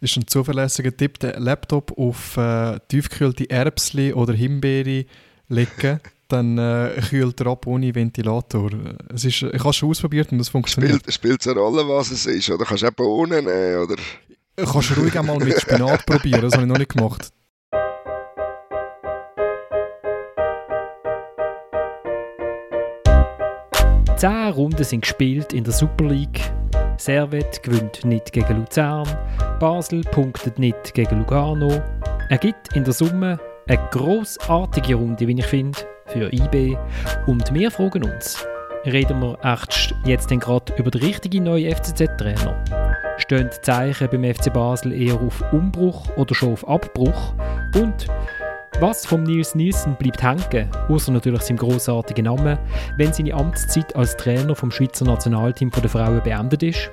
Ist ein zuverlässiger Tipp, den Laptop auf äh, tiefgekühlte Erbsli oder Himbeere legen, dann äh, kühlt er ab ohne Ventilator. Es ist, ich habe es schon ausprobiert und es funktioniert. Spielt es eine Rolle, was es ist? Oder kannst du auch Bohnen nehmen? Oder? Kannst du ruhig einmal mit Spinat probieren, das habe ich noch nicht gemacht. Zehn Runden sind gespielt in der Super League. Servet gewinnt nicht gegen Luzern. Basel punktet nicht gegen Lugano. Er gibt in der Summe eine grossartige Runde, wie ich finde, für IB. Und wir fragen uns, reden wir jetzt gerade über den richtigen neuen FCZ-Trainer? Stehen die Zeichen beim FC Basel eher auf Umbruch oder schon auf Abbruch? Und was vom Nils Nielsen bleibt hängen, außer natürlich seinem großartigen Namen, wenn seine Amtszeit als Trainer vom Schweizer Nationalteam der Frauen beendet ist?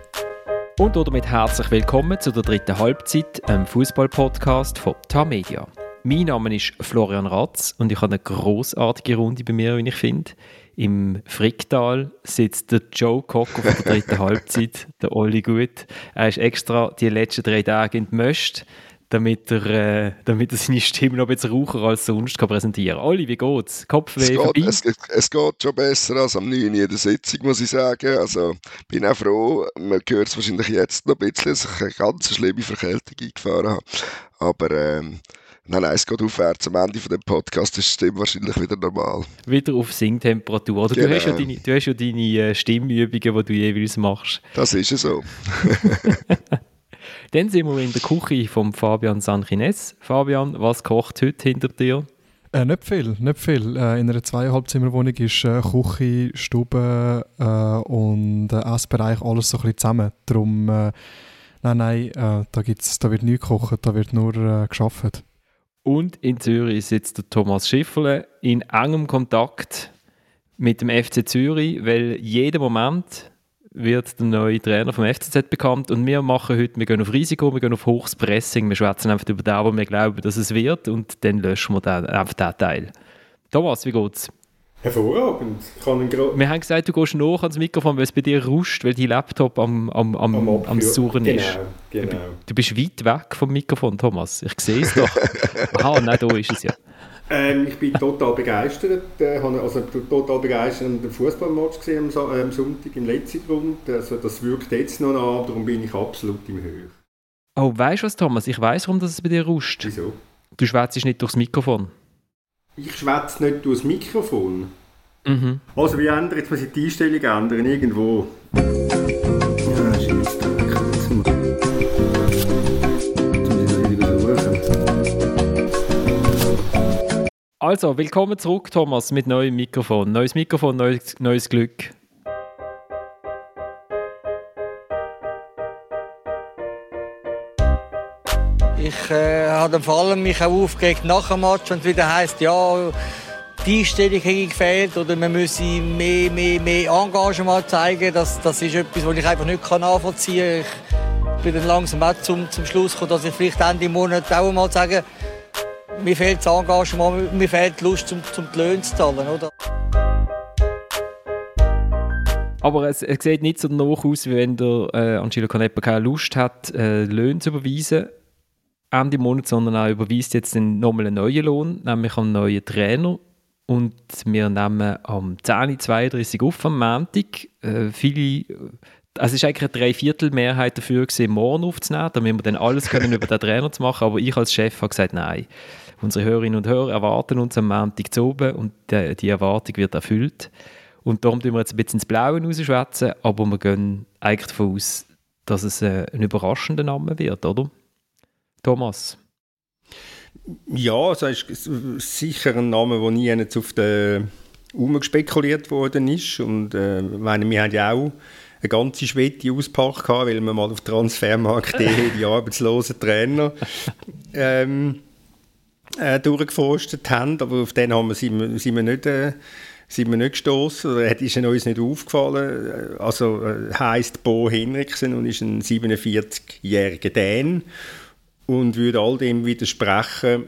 Und damit herzlich willkommen zu der dritten Halbzeit, einem Fußball-Podcast von Tamedia. Mein Name ist Florian Ratz und ich habe eine großartige Runde bei mir, wie ich finde. Im Fricktal sitzt der Joe Cocker von der dritten Halbzeit, der Olli Gut. Er ist extra die letzten drei Tage entmöscht damit er, äh, damit er seine Stimme noch ein bisschen raucher als sonst kann präsentieren kann. Olli, wie geht's? Kopfweh es geht, es, es, geht schon besser als am 9. in der Sitzung, muss ich sagen. Also bin auch froh, man hört es wahrscheinlich jetzt noch ein bisschen, dass ich eine ganz schlimme Verkältung eingefahren habe. Aber ähm, Nein, nein, es geht aufwärts. Am Ende von dem Podcast ist die Stimme wahrscheinlich wieder normal. Wieder auf Singtemperatur. Oder genau. du, hast ja deine, du hast ja deine äh, Stimmübungen, die du jeweils machst. Das ist ja so. Dann sind wir in der Küche von Fabian Sanchines. Fabian, was kocht heute hinter dir? Äh, nicht viel, nicht viel. Äh, in einer Zweieinhalbzimmerwohnung ist äh, Küche, Stube äh, und äh, Essbereich alles so ein bisschen zusammen. Darum, äh, nein, nein, äh, da, gibt's, da wird nichts gekocht, da wird nur äh, geschafft. Und in Zürich sitzt der Thomas Schifferle in engem Kontakt mit dem FC Zürich, weil jeden Moment wird der neue Trainer vom FCZ bekannt und wir machen heute, wir gehen auf Risiko, wir gehen auf hohes Pressing, wir schwätzen einfach über das, was wir glauben, dass es wird und dann löschen wir dann einfach diesen Teil. Thomas, wie geht's? Hervorragend. wir haben gesagt, du gehst nach ans Mikrofon, weil es bei dir ruscht, weil dein Laptop am, am, am, am, am Surren genau, ist. Genau. Du bist weit weg vom Mikrofon, Thomas. Ich sehe es doch. Aha, nein, da ist es ja. Ähm, ich bin total begeistert. Äh, habe also total begeistert an dem Fußballmatch gesehen am, am Sonntag im letzten Grund. Also das wirkt jetzt noch nach, darum bin ich absolut im Höhe. Oh, weißt du was, Thomas? Ich weiß, warum das es bei dir ruscht. Wieso? Du schwätzt nicht durchs Mikrofon. Ich schwätze nicht durchs Mikrofon. Mhm. Also wie ändern? Jetzt muss ich die Einstellung ändern, irgendwo. Also, willkommen zurück, Thomas, mit neuem Mikrofon. Neues Mikrofon, neues, neues Glück. Ich äh, habe vor allem mich auch aufgeregt nach dem Match, wenn es wieder heisst, ja, die Einstellung hätte gefehlt oder man müsse mehr, mehr, mehr Engagement zeigen. Das, das ist etwas, was ich einfach nicht nachvollziehen kann. Ich bin dann langsam auch zum, zum Schluss gekommen, dass ich vielleicht Ende Monat auch mal sagen mir fehlt das Engagement, mir fehlt die Lust, um, um die Löhne zu zahlen, oder? Aber es, es sieht nicht so danach aus, wie wenn der äh, Angelo Canepa keine Lust hat, äh, Löhne zu überweisen Ende Monat, sondern er überweist jetzt nochmal einen neuen Lohn, nämlich einen neuen Trainer. Und wir nehmen am 10.32 Uhr auf am Montag. Äh, viele, also es ist eigentlich eine Dreiviertelmehrheit dafür gewesen, morgen aufzunehmen, damit wir dann alles können über den Trainer zu machen. Aber ich als Chef habe gesagt, nein. Unsere Hörerinnen und Hörer erwarten uns am Montag zu oben und die, die Erwartung wird erfüllt. Und darum tun wir jetzt ein bisschen ins Blaue rausschwätzen, aber wir gehen eigentlich davon aus, dass es äh, ein überraschender Name wird, oder? Thomas? Ja, es ist sicher ein Name, der nie auf den Raum gespekuliert worden ist. Und äh, meine, wir haben ja auch eine ganze Schwede ausgepackt, weil wir mal auf Transfermarkt.de die arbeitslosen Trainer ähm, äh, durchgeforstet haben, aber auf den haben wir, sind, wir, nicht... Äh, sind nicht gestoßen oder ist uns nicht aufgefallen. Also äh, heißt Bo Henriksen und ist ein 47-jähriger Dän und würde all dem widersprechen,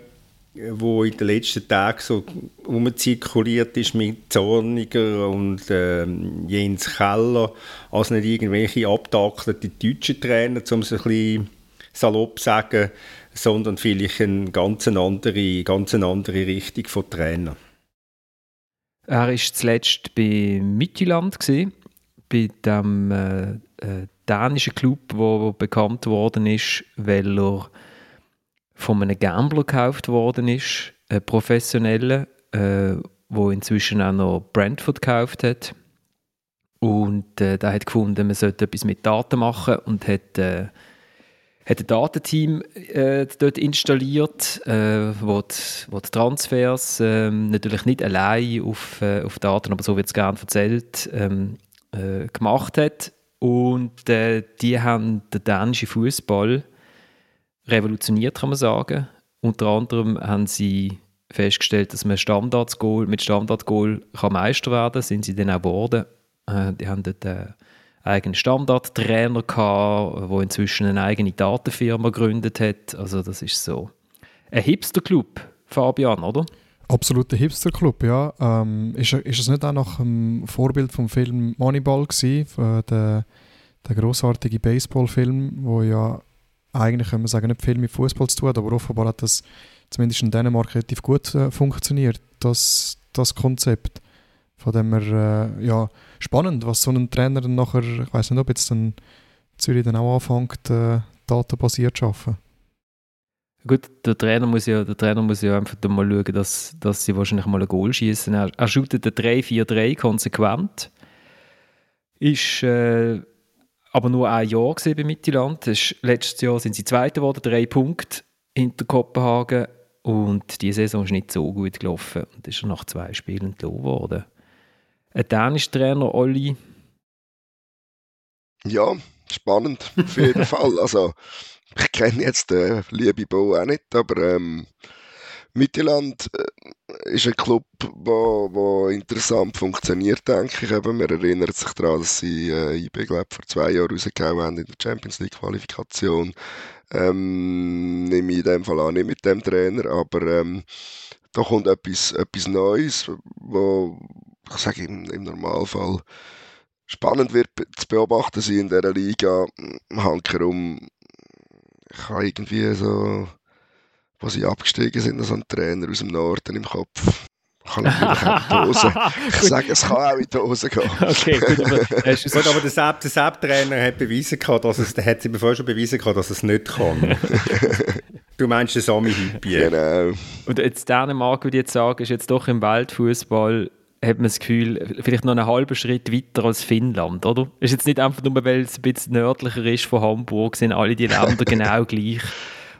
wo in den letzten Tagen so umzirkuliert ist mit Zorniger und äh, Jens Keller, als nicht irgendwelche abtakelten deutschen Trainer, um es ein bisschen salopp sagen, sondern vielleicht eine ganz andere, ganz andere Richtung von Trainer. Er war zuletzt bei Mittelland, bei dem äh, äh, dänischen Club, der bekannt worden ist, weil er von einem Gambler gekauft worden ist, einen professionellen, äh, inzwischen auch noch Brentford gekauft hat. Und äh, der hat gefunden, man sollte etwas mit Daten machen und hat, äh, hat ein Datenteam äh, dort installiert, äh, wo, die, wo die Transfers äh, natürlich nicht allein auf, äh, auf Daten, aber so wird es gerne erzählt, ähm, äh, gemacht hat. Und äh, die haben den dänischen Fußball revolutioniert, kann man sagen. Unter anderem haben sie festgestellt, dass man Standardgoal, mit Standardgoal kann Meister werden kann, sind sie dann auch geworden. Äh, die haben dort eigenen Standardtrainer gehabt, der inzwischen eine eigene Datenfirma gegründet hat. Also das ist so ein Hipster-Club, Fabian, oder? Absoluter Hipster-Club, ja. Ähm, ist, ist es nicht auch nach dem Vorbild vom Film Moneyball gewesen, äh, der, der großartige Baseball-Film, wo ja eigentlich, kann man sagen, nicht viel mit Fußball zu tun hat, aber offenbar hat das zumindest in Dänemark relativ gut äh, funktioniert, das, das Konzept. Von dem her, äh, ja, spannend, was so ein Trainer dann nachher, ich weiß nicht, ob jetzt dann Zürich dann auch anfängt, äh, datenbasiert zu arbeiten. Gut, der Trainer muss ja, der Trainer muss ja einfach mal schauen, dass, dass sie wahrscheinlich mal ein Goal schießen. Er, er shootet den 3-4-3 konsequent. Ist äh, aber nur ein Jahr bei Mittelland. Letztes Jahr sind sie Zweiter geworden, drei Punkte hinter Kopenhagen. Und die Saison ist nicht so gut gelaufen und ist nach zwei Spielen entlohnt worden. Ein dänischer Trainer, Olli. Ja, spannend, auf jeden Fall. Also, ich kenne jetzt den lieben Bo auch nicht, aber ähm, Mittelland äh, ist ein Club, der interessant funktioniert, denke ich. Eben, man erinnert sich daran, dass sie äh, IB, glaube vor zwei Jahren rausgehauen haben in der Champions League Qualifikation. Ähm, nehme ich in dem Fall an, nicht mit dem Trainer, aber ähm, da kommt etwas, etwas Neues, wo ich sage im, im Normalfall spannend wird zu beobachten sein in dieser Liga. Hankerum, ich habe irgendwie so wo sie abgestiegen sind, so ein Trainer aus dem Norden im Kopf. Kann natürlich auch in die Hose. Ich sage, es kann auch in die Hose gehen. Okay, gut, aber, gut, aber der Sepp, der Sepp-Trainer hat beweisen gehabt, dass es, der hat sie bevor schon beweisen gehabt, dass es nicht kann. du meinst den Sami Hüppi. Genau. Und jetzt Dänemark, würde ich jetzt sagen, ist jetzt doch im Weltfußball hat man das Gefühl, vielleicht noch einen halben Schritt weiter als Finnland, oder? Ist jetzt nicht einfach nur, weil es ein bisschen nördlicher ist von Hamburg, sind alle die Länder genau gleich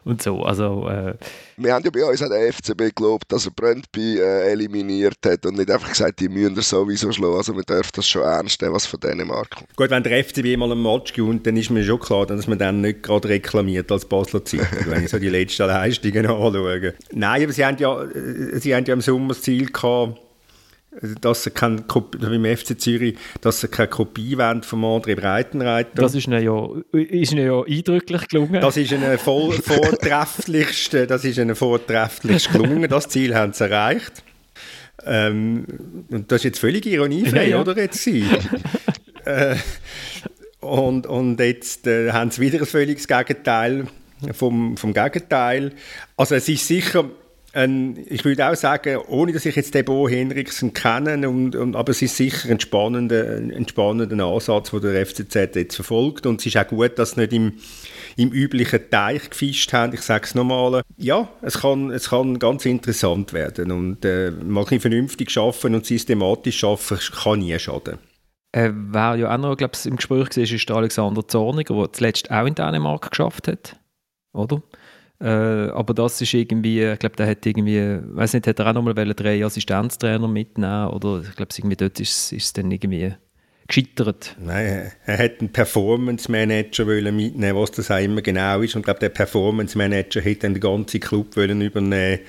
und so. Also, äh, wir haben ja bei uns an der FCB geglaubt, dass er Brøndby äh, eliminiert hat und nicht einfach gesagt, die müssen das sowieso schlagen. Also wir dürfen das schon ernst nehmen, was von Dänemark kommt. Gut, wenn der FCB mal einen Match gewinnt, dann ist mir schon klar, dass man dann nicht gerade reklamiert als Basler Zeitung, wenn ich so die letzten Leistungen anschaue. Nein, aber sie haben ja, äh, sie haben ja im Sommer das Ziel gehabt, dass er keine beim FC Zürich, dass er keine Kopie wollen vom André Breitenreiter. Das ist ihnen ja, ist ihnen ja eindrücklich gelungen. Das ist ihnen voll, vortrefflichst, das ist ihnen vortrefflichst gelungen. Das Ziel haben sie erreicht. Ähm, und das ist jetzt völlig ironiefrei, ja, ja. oder? Jetzt äh, und, und jetzt äh, haben sie wieder ein völliges Gegenteil vom, vom Gegenteil. Also es ist sicher ein, ich würde auch sagen, ohne dass ich jetzt den Bo Henriksen kenne, und, und, aber es ist sicher ein spannender, ein spannender Ansatz, den der FCZ jetzt verfolgt. Und es ist auch gut, dass sie nicht im, im üblichen Teich gefischt haben. Ich sage es nochmal. Ja, es kann, es kann ganz interessant werden. Und äh, mal ein vernünftig schaffen und systematisch schaffen, kann nie schaden. Äh, wer ja auch noch glaub, im Gespräch war, ist der Alexander Zorniger, der zuletzt auch in Dänemark geschafft hat. Oder? Äh, aber das ist irgendwie, ich glaube, der hat irgendwie, weiß nicht, hat er auch nochmal drei Assistenztrainer mitnehmen oder ich glaube, irgendwie dort ist, es dann irgendwie gescheitert. Nein, er hat einen Performance Manager mitnehmen, was das auch immer genau ist. Und ich glaube, der Performance Manager hätte dann den ganzen Club wollen übernehmen.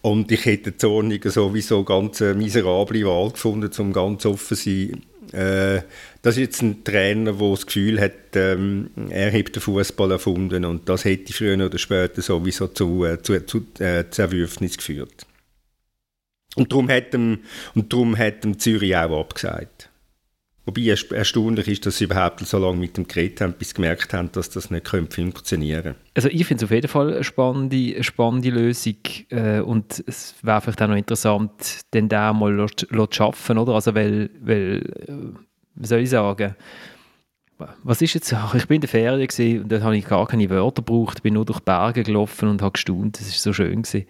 Und ich hätte Zorniger sowieso ganz eine miserable Wahl gefunden, um ganz offen zu sein äh, das ist jetzt ein Trainer, der das Gefühl hat, ähm, er hat den Fußball erfunden und das hätte früher oder später sowieso zu, äh, zu, zu äh, Zerwürfnis geführt. Und darum hat ihm, und darum hat ihm Zürich auch abgesagt. Wobei erstaunlich ist, dass sie überhaupt so lange mit dem geredet haben, bis sie gemerkt haben, dass das nicht funktionieren könnte. Also ich finde es auf jeden Fall eine spannende, spannende Lösung äh, und es wäre vielleicht auch noch interessant, den da mal zu schaffen, oder? Also weil, weil äh, wie soll ich sagen, was ist jetzt, ich bin in der Ferien und dort habe ich gar keine Wörter gebraucht, bin nur durch die Berge gelaufen und habe gestaunt, das war so schön gewesen.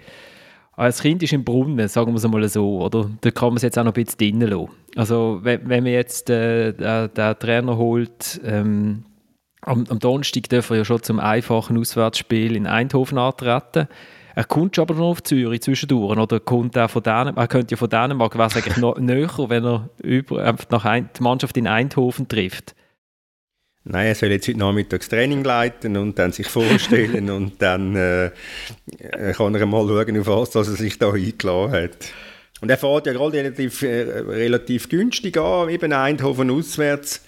Aber das Kind ist im Brunnen, sagen wir es mal so, oder? Da kann man es jetzt auch noch ein bisschen drinnen lassen. Also wenn, wenn man jetzt äh, den, Trainer holt, ähm, am, am Donnerstag dürfen wir ja schon zum einfachen Auswärtsspiel in Eindhoven antreten. Er kommt aber noch auf Zürich zwischendurch, oder kommt er von Dänemark, er könnte ja von Dänemark, wäre eigentlich noch näher, wenn er über, nach ein, die Mannschaft in Eindhoven trifft. Nein, er soll jetzt heute Nachmittag das Training leiten und dann sich vorstellen und dann äh, kann er mal schauen, auf was dass er sich da eingeladen hat. Und er fährt ja gerade relativ, äh, relativ günstig an, eben Eindhoven auswärts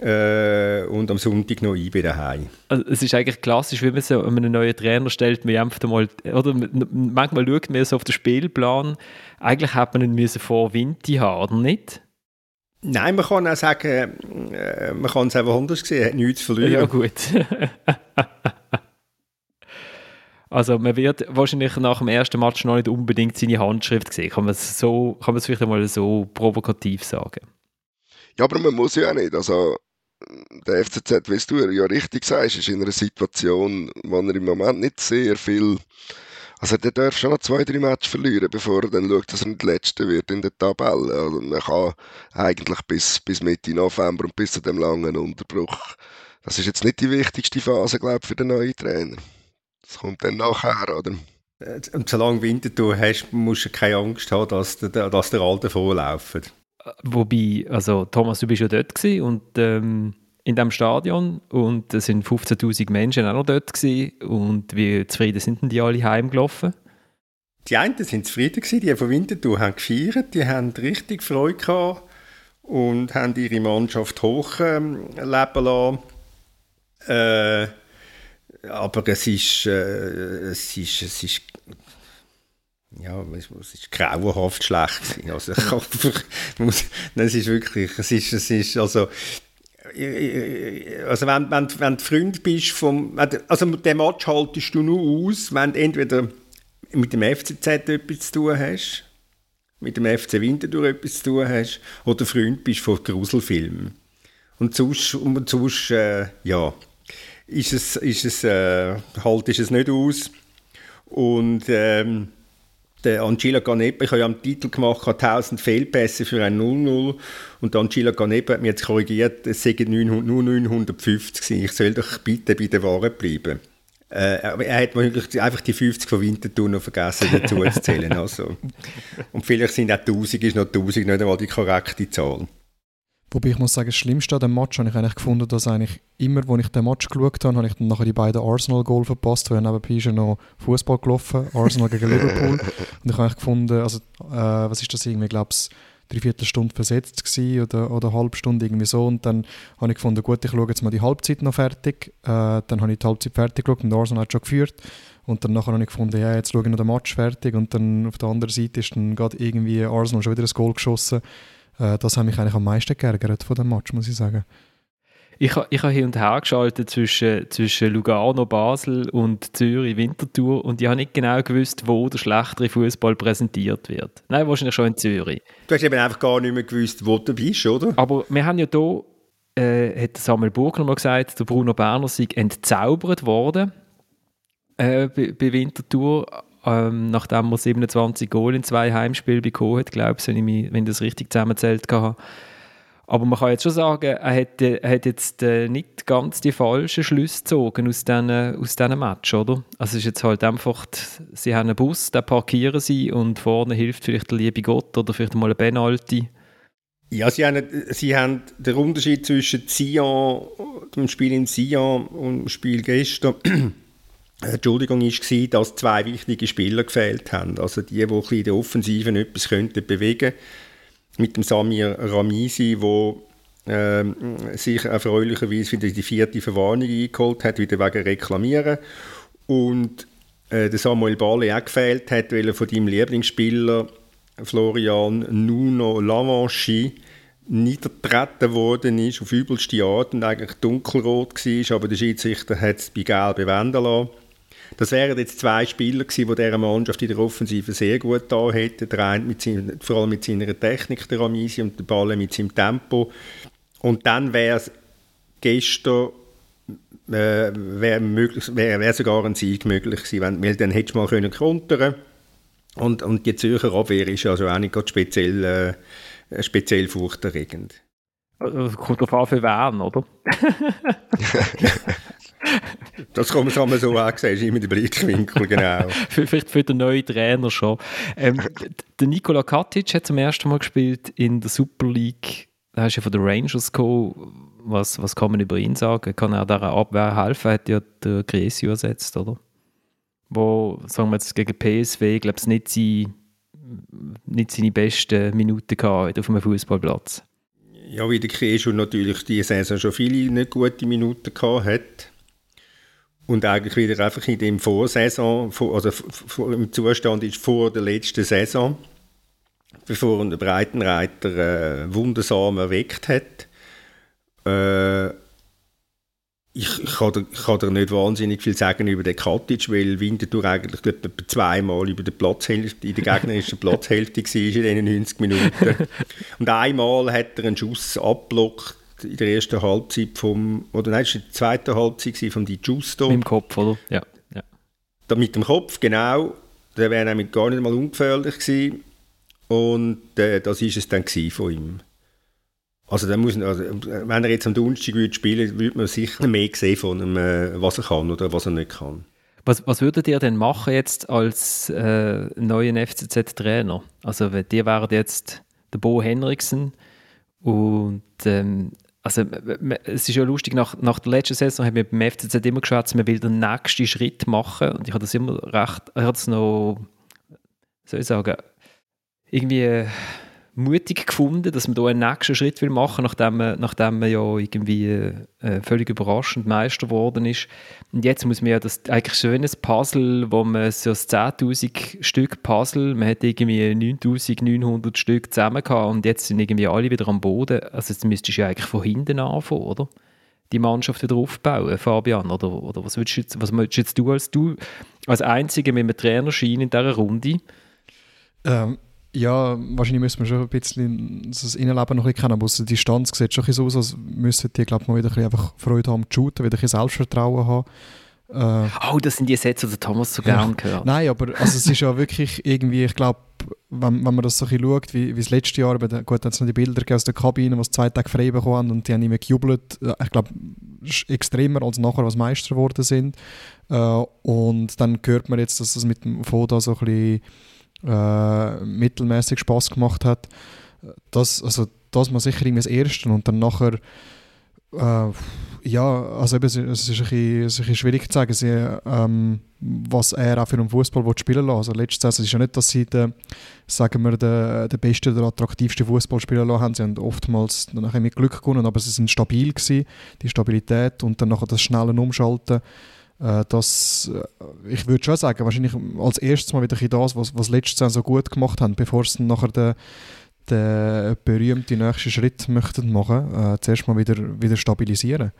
äh, und am Sonntag noch ein bei daheim. Also es ist eigentlich klassisch, wie man so einen neuen Trainer stellt, man einfach mal, oder manchmal schaut man so auf den Spielplan, eigentlich hat man ihn vor Winter haben, oder nicht? Nein, man kann auch sagen, äh, man kann es einfach anders sehen, hat nichts zu verlieren. Ja, gut. also man wird wahrscheinlich nach dem ersten Match noch nicht unbedingt seine Handschrift sehen. Kann man es so, kann man es vielleicht einmal so provokativ sagen? Ja, aber man muss ja auch nicht. Also der FCZ, wie du ja richtig sagst, ist in einer Situation, wo er im Moment nicht sehr viel also der darf schon noch zwei, drei Matches verlieren, bevor er dann schaut, dass er nicht Letzter wird in der Tabelle. Also man kann eigentlich bis, bis Mitte November und bis zu dem langen Unterbruch, das ist jetzt nicht die wichtigste Phase, glaube ich, für den neuen Trainer. Das kommt dann nachher, oder? Und solange Winter du hast, musst du keine Angst haben, dass der, dass der Alte vorlaufen. Wobei, also Thomas, du bist ja dort und ähm, in dem Stadion und es sind 15.000 Menschen auch noch dort gewesen. und wie zufrieden sind denn die alle heimgelaufen? Die einen sind zufrieden gewesen, die von Winterthur haben gefeiert, die haben richtig Freude gehabt und haben ihre Mannschaft hochleben ähm, lassen. Äh, aber es ist, äh, es ist, es ist ja, es, ist grauenhaft schlecht Also es ist wirklich, es ist, es ist, also also wenn, wenn, wenn du Freund bist vom, also den Match haltest du nur aus, wenn du entweder mit dem FCZ etwas zu tun hast, mit dem FC Winterthur etwas zu tun hast, oder Freund bist von Gruselfilmen. Und sonst, und sonst äh, ja, ist es, ist es, äh, haltest es nicht aus. Und ähm, der Angela Ganepa, ich habe ja am Titel gemacht, hat 1000 Fehlpässe für ein 0-0 und Angela Ganepa hat mir jetzt korrigiert, es seien nur 950 gewesen. Ich soll doch bitte bei der Wahrheit bleiben. Äh, er hat wirklich einfach die 50 von Winterthur noch vergessen dazu zu zählen. Also. Und vielleicht sind auch 1000, ist noch 1000 nicht einmal die korrekte Zahl. Wobei ich muss sagen, das Schlimmste an dem Match habe ich eigentlich gefunden, dass eigentlich immer, wo ich den Match geschaut habe, habe ich dann nachher die beiden Arsenal-Goal verpasst, weil nebenbei ist noch Fußball gelaufen, Arsenal gegen Liverpool. Und ich habe eigentlich gefunden, also, äh, was ist das irgendwie, ich glaube es dreiviertel Stunde versetzt gewesen oder, oder eine halbe Stunde irgendwie so. Und dann habe ich gefunden, gut, ich schaue jetzt mal die Halbzeit noch fertig, äh, dann habe ich die Halbzeit fertig geschaut und Arsenal hat schon geführt. Und dann nachher habe ich gefunden, ja, jetzt schaue ich noch den Match fertig. Und dann auf der anderen Seite ist dann gerade irgendwie Arsenal schon wieder ein Goal geschossen äh, das hat mich eigentlich am meisten geärgert von dem Match, muss ich sagen. Ich, ich habe hin und her geschaltet zwischen, zwischen Lugano, Basel und Zürich, Winterthur und ich habe nicht genau gewusst, wo der schlechtere Fußball präsentiert wird. Nein, wahrscheinlich schon in Zürich. Du hast eben einfach gar nicht mehr gewusst, wo du bist, oder? Aber wir haben ja hier, äh, hat Samuel Burgner mal gesagt, der Bruno Berner sei entzaubert worden äh, bei, bei Winterthur ähm, nachdem er 27 Goal in zwei Heimspielen bekommen hat, glaube ich, wenn ich, mich, wenn ich das richtig zusammenzählt habe. Aber man kann jetzt schon sagen, er hat, er hat jetzt äh, nicht ganz die falschen Schlüsse gezogen aus diesen, aus Match, oder? Also es ist jetzt halt einfach, sie haben einen Bus, den parkieren sie und vorne hilft vielleicht der liebe Gott oder vielleicht mal ein Penalty. Ja, sie haben, sie haben den Unterschied zwischen Sion, dem Spiel in Sion und dem Spiel gestern Entschuldigung, war, dass zwei wichtige Spieler gefehlt haben. Also die, die in der Offensive etwas könnten bewegen Mit dem Samir Ramisi, der äh, sich erfreulicherweise wieder die vierte Verwarnung eingeholt hat, wieder wegen Reklamieren. Und äh, der Samuel Bale auch gefehlt hat, weil er von deinem Lieblingsspieler Florian Nuno Lavanchi niedergetreten worden ist, auf übelste Art und eigentlich dunkelrot war, aber der Schiedsrichter hat es bei Gelb wenden lassen. Das wären jetzt zwei Spieler gewesen, die dieser Mannschaft in der Offensive sehr gut da hätten. Der eine mit seiner, vor allem mit seiner Technik, der Ramisi, und der Ball mit seinem Tempo. Und dann wäre es gestern äh, wäre wär, wär sogar ein Sieg möglich gewesen, weil dann hättest du mal können kontern und, und die Zürcher Abwehr ist also auch nicht speziell, äh, speziell furchterregend. Also, kommt darauf an, für wen, oder? das kann man, kann man so sehen, ist immer der Blickwinkel, genau. Vielleicht für den neuen Trainer schon. Ähm, der Nikola Katic hat zum ersten Mal gespielt in der Super League. Da hast du ja von den Rangers gekommen. Was, was kann man über ihn sagen? Kann er dieser Abwehr helfen? Hat ja der Gresio ersetzt, oder? Wo, sagen wir jetzt gegen PSW, glaube ich, nicht, sein, nicht seine besten Minuten gehabt auf einem Fußballplatz. Ja, wie der Gresio natürlich diese Saison schon viele nicht gute Minuten gehabt hat und eigentlich wieder einfach in dem Vorsaison, also im Zustand ist vor der letzten Saison, bevor er den Breitenreiter äh, wundersam erweckt hat. Äh, ich, ich, kann dir, ich kann dir nicht wahnsinnig viel sagen über den Katic, weil Winterthur eigentlich etwa zweimal über der Platzhälfte, in der gegnerischen Platzhälfte war in diesen 90 Minuten. Und einmal hat er einen Schuss abblockt in der ersten Halbzeit vom, oder nein, das war die zweite Halbzeit von Di Giusto. Mit dem Kopf, oder? Ja. ja. Da mit dem Kopf, genau. Der wäre nämlich gar nicht mal ungefährlich gewesen. Und äh, das war es dann von ihm. Also, dann muss, also, wenn er jetzt am Donnerstag würde spielen würde, man sicher mehr sehen von ihm, äh, was er kann oder was er nicht kann. Was, was würdet ihr denn machen jetzt als äh, neuen FCZ-Trainer? Also, die wären jetzt der Bo Henriksen und ähm, also es ist ja lustig, nach, nach der letzten Saison haben wir beim FCZ immer geschaut, man will den nächsten Schritt machen. Und ich habe das immer recht, ich habe das noch, soll ich sagen, irgendwie mutig gefunden, dass man da einen nächsten Schritt will machen, nachdem man, nachdem man ja irgendwie äh, völlig überraschend Meister geworden ist. Und jetzt muss man ja das eigentlich schönes Puzzle, wo man so ein 10.000 Stück Puzzle, man hat irgendwie 9.900 Stück zusammen gehabt und jetzt sind irgendwie alle wieder am Boden. Also jetzt müsstest du ja eigentlich von hinten anfangen, oder? Die Mannschaft wieder aufbauen, Fabian, oder, oder was würdest du was würdest jetzt du als du als Einziger mit einem Trainerschein in dieser Runde? Ähm ja, wahrscheinlich müssen wir schon ein bisschen das Innenleben noch ein bisschen kennen, aber aus der Distanz sieht schon so aus, als müssten die, glaube ich, mal wieder ein einfach Freude haben zu shooten, wieder ein Selbstvertrauen haben. Äh, oh, das sind die Sätze, die Thomas so ja. gerne hört. Nein, aber also es ist ja wirklich irgendwie, ich glaube, wenn, wenn man das so ein bisschen schaut, wie, wie das letzte Jahr, aber gut, dann sind die Bilder aus der Kabine, die zwei Tage frei bekommen haben und die haben immer gejubelt. Ich glaube, extremer als nachher, was Meister geworden sind. Äh, und dann hört man jetzt, dass das mit dem Foda so ein bisschen äh, mittelmäßig Spaß gemacht hat. Das, also, das war sicher das Erste. Und dann nachher, äh, ja, also eben, es ist ein bisschen, ein bisschen schwierig zu sagen, ähm, was er auch für einen Fußball spielen lassen Also letztes Jahr ist es ja nicht, dass sie den, sagen wir, den, den besten oder attraktivsten Fußball spielen lassen haben. Sie haben oftmals nachher mit Glück gewonnen, aber sie sind stabil gewesen, die Stabilität und dann nachher das schnelle Umschalten das, äh, ich würde schon sagen, wahrscheinlich als erstes mal wieder das, was, was letztes Jahr so gut gemacht haben, bevor sie nachher den, den berühmten nächsten Schritt möchten machen, äh, zuerst mal wieder, wieder stabilisieren.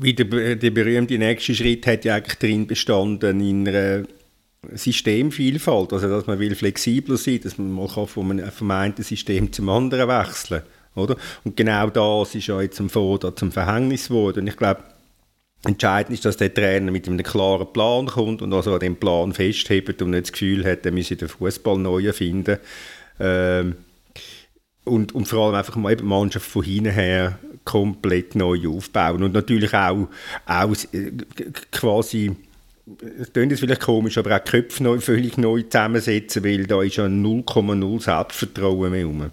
Wie der, der berühmte nächste Schritt hat ja eigentlich drin bestanden in einer Systemvielfalt, also dass man will flexibler sein, dass man mal von einem vermeinten System zum anderen wechseln, oder? Und genau das ist ja jetzt zum Vorder zum Verhängnis geworden. Und ich glaube, Entscheidend ist, dass der Trainer mit einem klaren Plan kommt und also an dem Plan festhebt und nicht das Gefühl hat, er müsse den Fußball neu erfinden. Ähm, und, und vor allem einfach mal die Mannschaft von hinten her komplett neu aufbauen. Und natürlich auch, auch äh, quasi, das klingt jetzt vielleicht komisch, aber auch die Köpfe neu, völlig neu zusammensetzen, weil da ist ja 0,0 Selbstvertrauen mehr rum.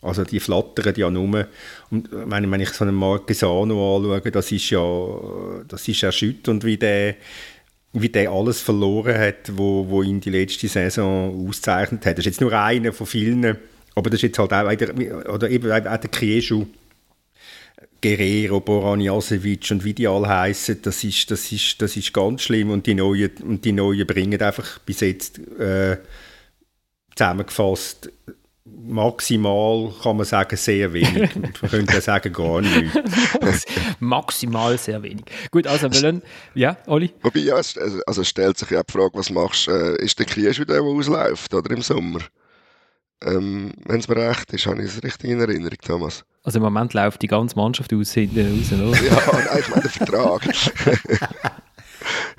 Also die flattern ja nur. Und wenn, wenn ich so einen Marquesano anschaue, das ist ja, das ist erschütternd, wie der, wie der alles verloren hat, wo, wo ihn die letzte Saison auszeichnet hat. Das ist jetzt nur einer von vielen, aber das ist jetzt halt auch, der, oder eben auch der Krieschu, Guerrero, Boran Jasevic und wie die alle heißen, das ist, das, ist, das ist ganz schlimm und die Neuen, und die Neuen bringen einfach bis jetzt äh, zusammengefasst Maximal kann man sagen, sehr wenig. man könnte sagen, gar nichts. Maximal sehr wenig. Gut, also wollen, ja, Oli? Wobei, ja, es, also stellt sich ja die Frage, was machst du? Äh, ist der Krieg wieder, der ausläuft, oder im Sommer? Ähm, Wenn es mir recht ist, habe ich es richtig in Erinnerung, Thomas. Also im Moment läuft die ganze Mannschaft aus hinten raus, oder? ja, nein, ich meine den Vertrag.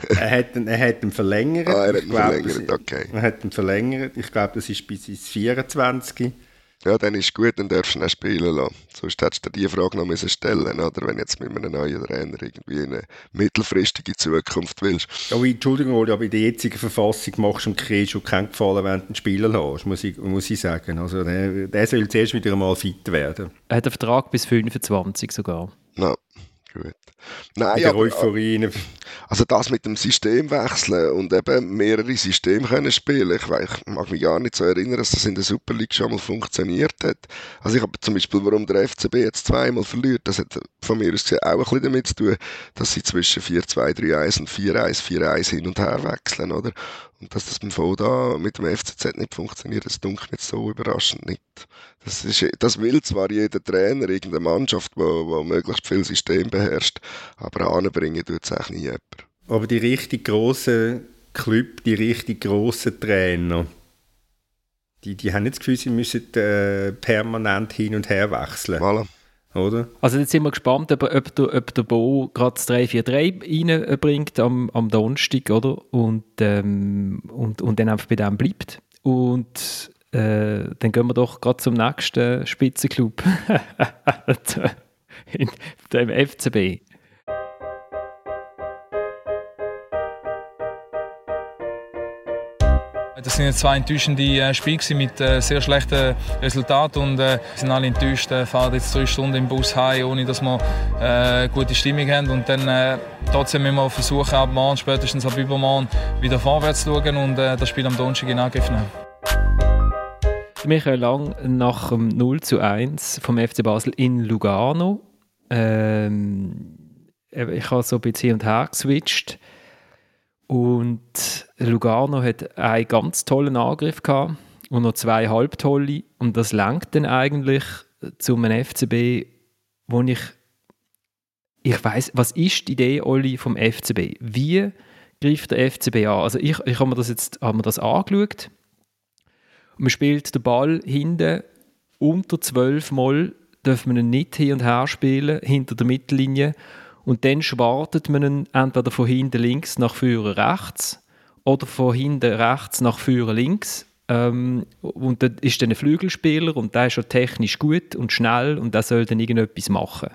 er, hat ihn, er hat ihn verlängert. Ah, er hat ihn verlängert, okay. Er hat ihn verlängert. Ich glaube, das ist bis ins 24. Ja, dann ist gut, dann darfst du ihn auch spielen lassen. Sonst hättest du dir diese Frage noch müssen stellen oder wenn jetzt mit einem neuen Trainer irgendwie eine mittelfristige Zukunft willst. Ja, Entschuldigung, aber in der jetzigen Verfassung machst du dem Krieg schon keinen Gefallen, wenn du ihn spielen lässt, muss ich, muss ich sagen. Also der, der soll zuerst wieder einmal fit werden. Er hat einen Vertrag bis 25 sogar. Ja, gut. Nein, mit der Euphorie. Also das mit dem System wechseln und eben mehrere Systeme können spielen. Ich, weiß, ich mag mich gar nicht so erinnern, dass das in der Super League schon mal funktioniert hat. Also ich habe zum Beispiel, warum der FCB jetzt zweimal verliert, das hat von mir aus gesehen auch ein bisschen damit zu tun, dass sie zwischen 4-2-3-1 und 4-1, 4-1 hin und her wechseln, oder? Und dass das beim VODA mit dem FCZ nicht funktioniert, das dunkelt nicht so überraschend nicht. Das, ist, das will zwar jeder Trainer, irgendeine Mannschaft, die wo, wo möglichst viel System beherrscht, aber anbringen tut es eigentlich nie jemand. Aber die richtig grossen Club, die richtig grossen Trainer, die, die haben nicht das Gefühl, sie müssen äh, permanent hin und her wechseln. Voilà. Oder? Also jetzt sind wir gespannt, ob, ob, der, ob der Bo gerade das 3-4-3 reinbringt am, am Donnerstag, oder? Und, ähm, und, und dann einfach bei dem bleibt. Und äh, dann gehen wir doch gerade zum nächsten Spitzenclub. dem FCB. Das sind zwei enttäuschende äh, Spiele mit äh, sehr schlechten Resultaten und äh, sind alle enttäuscht, äh, fahren jetzt drei Stunden im Bus heim, ohne dass wir äh, gute Stimmung haben und dann trotzdem müssen wir versuchen, ab morgen, spätestens ab übermorgen wieder vorwärts zu schauen und das Spiel am Donnerstag in Angriff nehmen. Michael Lang nach dem 0 zu 1 vom FC Basel in Lugano. Ähm, ich habe so ein bisschen hin und her geswitcht. Und Lugano hat einen ganz tollen Angriff gehabt und noch zwei halb tolle. Und das lenkt dann eigentlich zu einem FCB, wo ich ich weiß, was ist die Idee Olli vom FCB? Wie greift der FCB an? Also ich, ich habe mir das jetzt mir das angeschaut. Man spielt den Ball hinten unter zwölf Mal, darf man ihn nicht hin und her spielen hinter der Mittellinie und dann schwartet man ihn entweder von hinten links nach vorne rechts oder von hinten rechts nach vorne links. Ähm, und dann ist dann ein Flügelspieler und der ist schon technisch gut und schnell und der soll dann irgendetwas machen.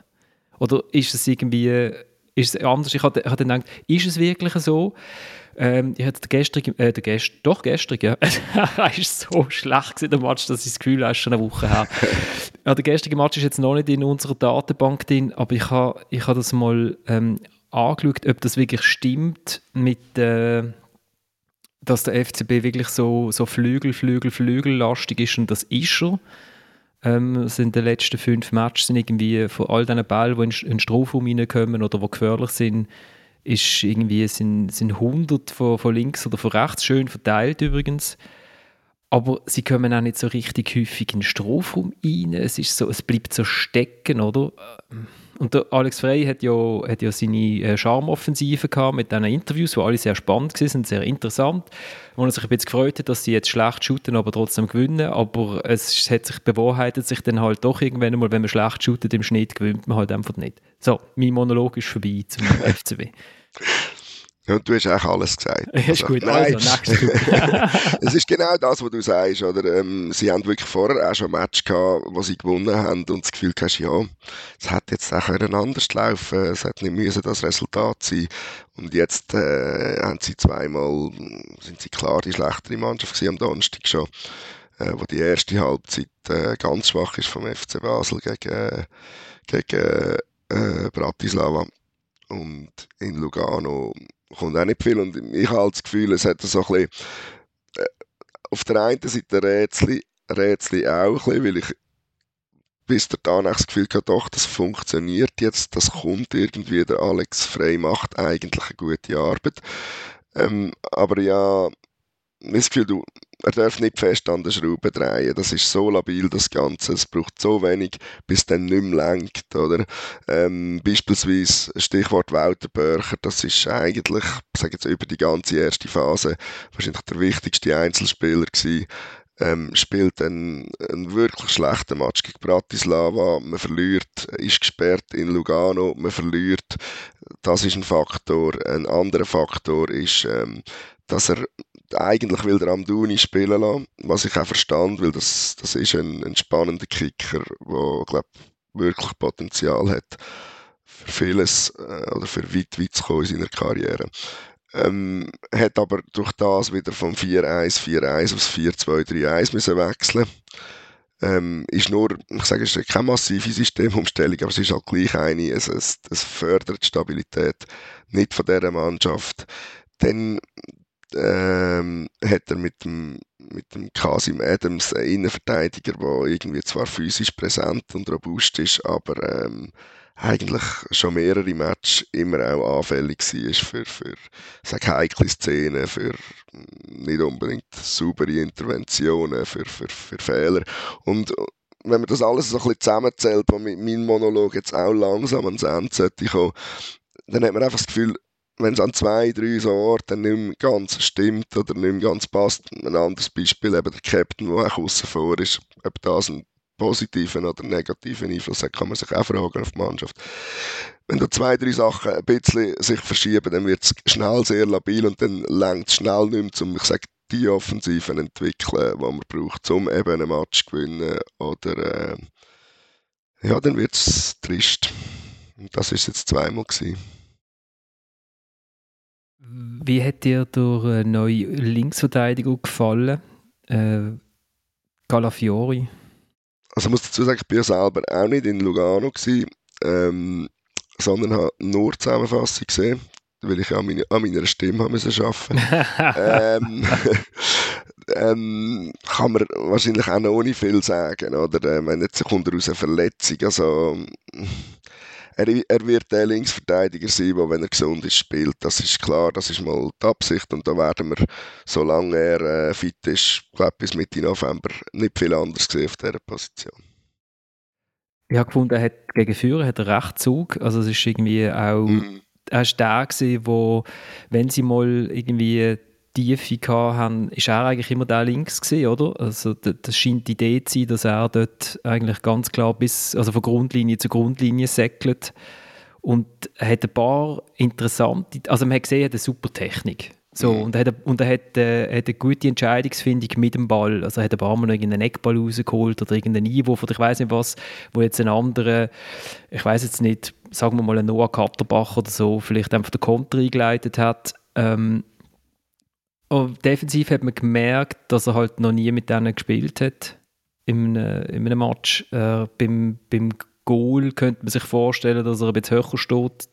Oder ist es irgendwie ist es anders? Ich ich hatte gedacht, ist es wirklich so? Ähm, ich hatte gestern, äh, der gest, doch gestern, ja, es war so schlecht gewesen, der Match, dass ich das Gefühl habe, schon eine Woche her. ja, der gestrige Match ist jetzt noch nicht in unserer Datenbank drin, aber ich habe ich ha das mal ähm, angeschaut, ob das wirklich stimmt mit, äh, dass der FCB wirklich so, so Flügel, Flügel, Flügellastig ist und das ist er. Ähm, sind die letzten fünf Matches sind irgendwie von all diesen Bällen, die in den Strafraum reinkommen oder die gefährlich sind, ist irgendwie, sind, sind 100 von, von links oder von rechts, schön verteilt übrigens. Aber sie kommen auch nicht so richtig häufig in den Strafraum rein. Es, ist so, es bleibt so stecken, oder? Und der Alex Frey hat ja, hat ja seine äh, Charmoffensive gehabt mit diesen Interviews, die alle sehr spannend waren, sehr interessant. Wo er sich ein bisschen gefreut hat, dass sie jetzt schlecht shooten, aber trotzdem gewinnen. Aber es hat sich bewahrheitet sich dann halt doch irgendwann einmal, wenn man schlecht shootet im Schnitt, gewinnt man halt einfach nicht. So, mein Monolog ist vorbei zum FCB. Ja, und du hast eigentlich alles gesagt. Ja, ist gut, nein. also, Es ist genau das, was du sagst. Oder? Ähm, sie haben wirklich vorher auch schon ein Match gehabt, wo sie gewonnen haben und das Gefühl hast, ja, es hätte jetzt auch anders laufen es hätte nicht müssen das Resultat sein Und jetzt äh, haben sie zweimal, sind sie klar die schlechtere Mannschaft gewesen, am Donnerstag schon, äh, wo die erste Halbzeit äh, ganz schwach ist vom FC Basel gegen, gegen äh, Bratislava. Und in Lugano kommt auch nicht viel. Und ich habe das Gefühl, es hat so ein bisschen, äh, auf der einen Seite Rätsel, Rätsel auch ein bisschen, weil ich bis dahin das Gefühl hatte, doch, das funktioniert jetzt, das kommt irgendwie, der Alex Frey macht eigentlich eine gute Arbeit. Ähm, aber ja, das Gefühl, du, er darf nicht fest an der Schraube drehen. Das ist so labil, das Ganze. Es braucht so wenig, bis es dann nicht mehr lenkt, oder? Ähm, beispielsweise, Stichwort Walter Börcher, das ist eigentlich, ich sage jetzt über die ganze erste Phase, wahrscheinlich der wichtigste Einzelspieler gewesen ähm, spielt einen, einen wirklich schlechten Match gegen Bratislava, man verliert, ist gesperrt in Lugano, man verliert, das ist ein Faktor. Ein anderer Faktor ist, ähm, dass er eigentlich will der Amduni spielen lassen, was ich auch verstand, weil das, das ist ein, ein spannender Kicker, der, glaube wirklich Potenzial hat für vieles äh, oder für weit, weit zu kommen in seiner Karriere. Ähm, hat aber durch das wieder vom 4-1, 4-1 aufs 4-2-3-1 müssen wechseln. Ähm, ist nur, ich sage, es ist keine massive Systemumstellung, aber es ist halt gleich eine, es, es, es fördert die Stabilität nicht von dieser Mannschaft. Dann ähm, hat er mit dem, mit dem Kasim Adams einen Innenverteidiger, der irgendwie zwar physisch präsent und robust ist, aber ähm, eigentlich schon mehrere Matches immer auch anfällig war für, für sag, heikle Szenen, für nicht unbedingt saubere Interventionen, für, für, für Fehler. Und wenn man das alles so ein bisschen zusammenzählt, wo mein Monolog jetzt auch langsam ans Ende sollte kommen, dann hat man einfach das Gefühl, wenn es an zwei, drei so Orten nicht mehr ganz stimmt oder nicht mehr ganz passt, ein anderes Beispiel, eben der Captain, der auch außen vor ist, ob das ein positiven oder negativen Einfluss hat, kann man sich auch fragen auf die Mannschaft. Wenn da zwei, drei Sachen ein bisschen sich verschieben, dann wird es schnell sehr labil und dann längt es schnell nicht mehr, um, ich sage, die Offensiven entwickeln, die man braucht, um eben einen Match zu gewinnen oder äh, ja, dann wird es trist. Und das ist jetzt zweimal gewesen. Wie hat dir der neue Linksverteidiger gefallen? Äh, Calafiori? Also ich muss dazu sagen, ich bin ja selber auch nicht in Lugano gewesen, ähm, sondern habe nur die Zusammenfassung gesehen, weil ich an, meine, an meiner Stimme haben arbeiten ähm, ähm, kann man wahrscheinlich auch noch nicht viel sagen, oder? Ähm, jetzt kommt er aus einer Verletzung, also er, er, wird der Linksverteidiger sein, der, wenn er gesund ist, spielt. Das ist klar, das ist mal die Absicht. Und da werden wir, solange er äh, fit ist, glaube bis Mitte November, nicht viel anders sehen auf dieser Position. Ich habe gefunden, er hat gegen Führer hat er recht Zug. Also es ist irgendwie auch, mm. er ist der gewesen, wo, wenn sie mal irgendwie Tiefe haben, ist er eigentlich immer der links gewesen, oder? Also das scheint die Idee zu sein, dass er dort eigentlich ganz klar bis, also von Grundlinie zu Grundlinie säckelt und hat ein paar interessante, also man hat gesehen, er hat eine super Technik. So, mhm. und er hat, und er hat, äh, hat eine gute Entscheidungsfindung mit dem Ball. Also er hat ein paar Mal irgendeinen Eckball rausgeholt oder irgendeinen Einwurf oder ich weiß nicht was, wo jetzt ein anderer, ich weiß jetzt nicht, sagen wir mal ein Noah Katterbach oder so, vielleicht einfach den Konter eingeleitet hat. Ähm, und defensiv hat man gemerkt, dass er halt noch nie mit denen gespielt hat in einem, in einem Match. Äh, beim, beim Goal könnte man sich vorstellen, dass er ein bisschen höher steht.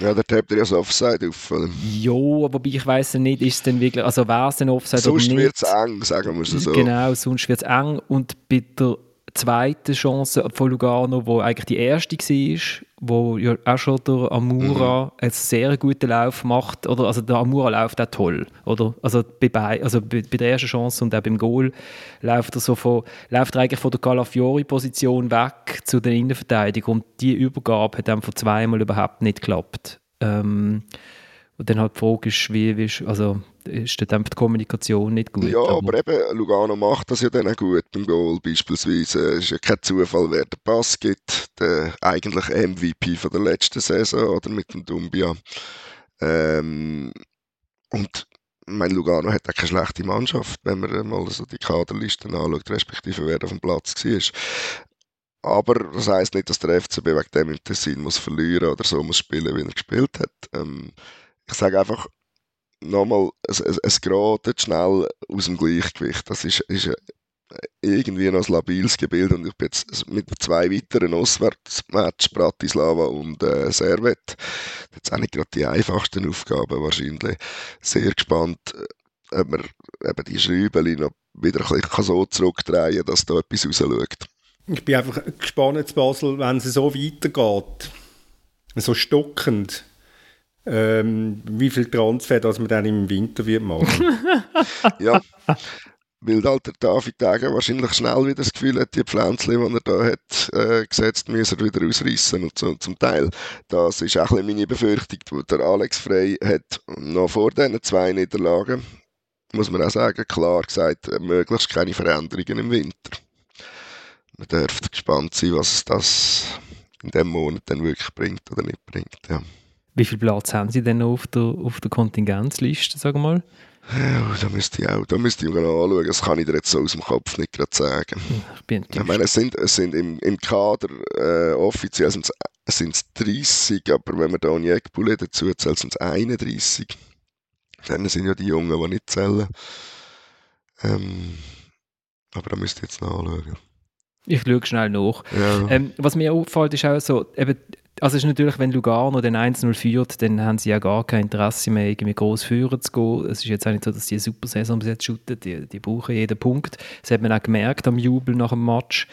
Ja, da tappt er ja so Offside auf. Oder? Ja, wobei ich weiß nicht, ist es denn wirklich, also wäre es denn Offside sonst oder nicht? Sonst wird es eng, sagen wir es so. Genau, sonst wird es eng und bei der zweite Chance von Lugano, wo eigentlich die erste war, wo ja auch schon der Amura mhm. einen sehr guten Lauf macht. Oder, also der Amura läuft auch toll. Oder? Also, bei, also bei, bei der ersten Chance und auch beim Goal läuft er, so von, läuft er eigentlich von der Calafiori-Position weg zu der Innenverteidigung. Und die Übergabe hat einfach zweimal überhaupt nicht geklappt. Ähm, und dann halt die Frage ist, wie, wie also ist dann die Kommunikation nicht gut. Ja, aber, aber, eben, Lugano macht das ja dann auch gut beim Goal beispielsweise. Es ist ja kein Zufall, wer den Pass gibt. Der eigentlich MVP von der letzten Saison oder mit dem Dumbia. Ähm, und mein Lugano hat auch keine schlechte Mannschaft, wenn man mal so die Kaderlisten anschaut, respektive wer auf dem Platz war. Aber das heisst nicht, dass der FCB wegen dem im Tessin muss verlieren oder so muss spielen, wie er gespielt hat. Ähm, ich sage einfach, nochmal, es, es, es gerät schnell aus dem Gleichgewicht. Das ist, ist irgendwie noch ein labiles Gebild und ich bin jetzt mit zwei weiteren Auswärtsmatches, Bratislava und äh, Servet, jetzt auch nicht gerade die einfachsten Aufgaben wahrscheinlich, sehr gespannt, äh, ob man eben die Schräubchen noch wieder ein bisschen so zurückdrehen kann, dass da etwas rausschaut. Ich bin einfach gespannt, Basel, wenn es so weitergeht, so stockend, ähm, wie viel Transfer, dass man dann im Winter wird machen. ja, weil halt der David Degen wahrscheinlich schnell wieder das Gefühl hat, die Pflänzchen, die er da hat äh, gesetzt, müssen er wieder ausreißen und so, zum Teil. Das ist auch ein meine Befürchtung. Der Alex Frey hat noch vor diesen zwei Niederlagen, muss man auch sagen, klar gesagt, äh, möglichst keine Veränderungen im Winter. Man dürfte gespannt sein, was das in diesem Monat dann wirklich bringt oder nicht bringt. Ja. Wie viel Platz haben Sie denn auf der, auf der Kontingenzliste, sagen wir mal? Ja, da müsste ich auch, da müsste ich mal anschauen. Das kann ich dir jetzt so aus dem Kopf nicht gerade sagen. Ich, bin ich meine, es sind, es sind im, im Kader äh, offiziell sind es 30, aber wenn man da Onyekbule dazu zählt, sind es 31. Dann sind ja die Jungen, die nicht zählen. Ähm, aber da müsste ich jetzt noch anschauen. Ich schaue schnell nach. Ja. Ähm, was mir auffällt, ist auch so, eben, also es ist natürlich, wenn Lugano den 1-0 führt, dann haben sie ja gar kein Interesse mehr, irgendwie groß führen zu gehen. Es ist jetzt auch nicht so, dass die eine super Saison bis jetzt shooten, die, die brauchen jeden Punkt. Das hat man auch gemerkt am Jubel nach dem Match.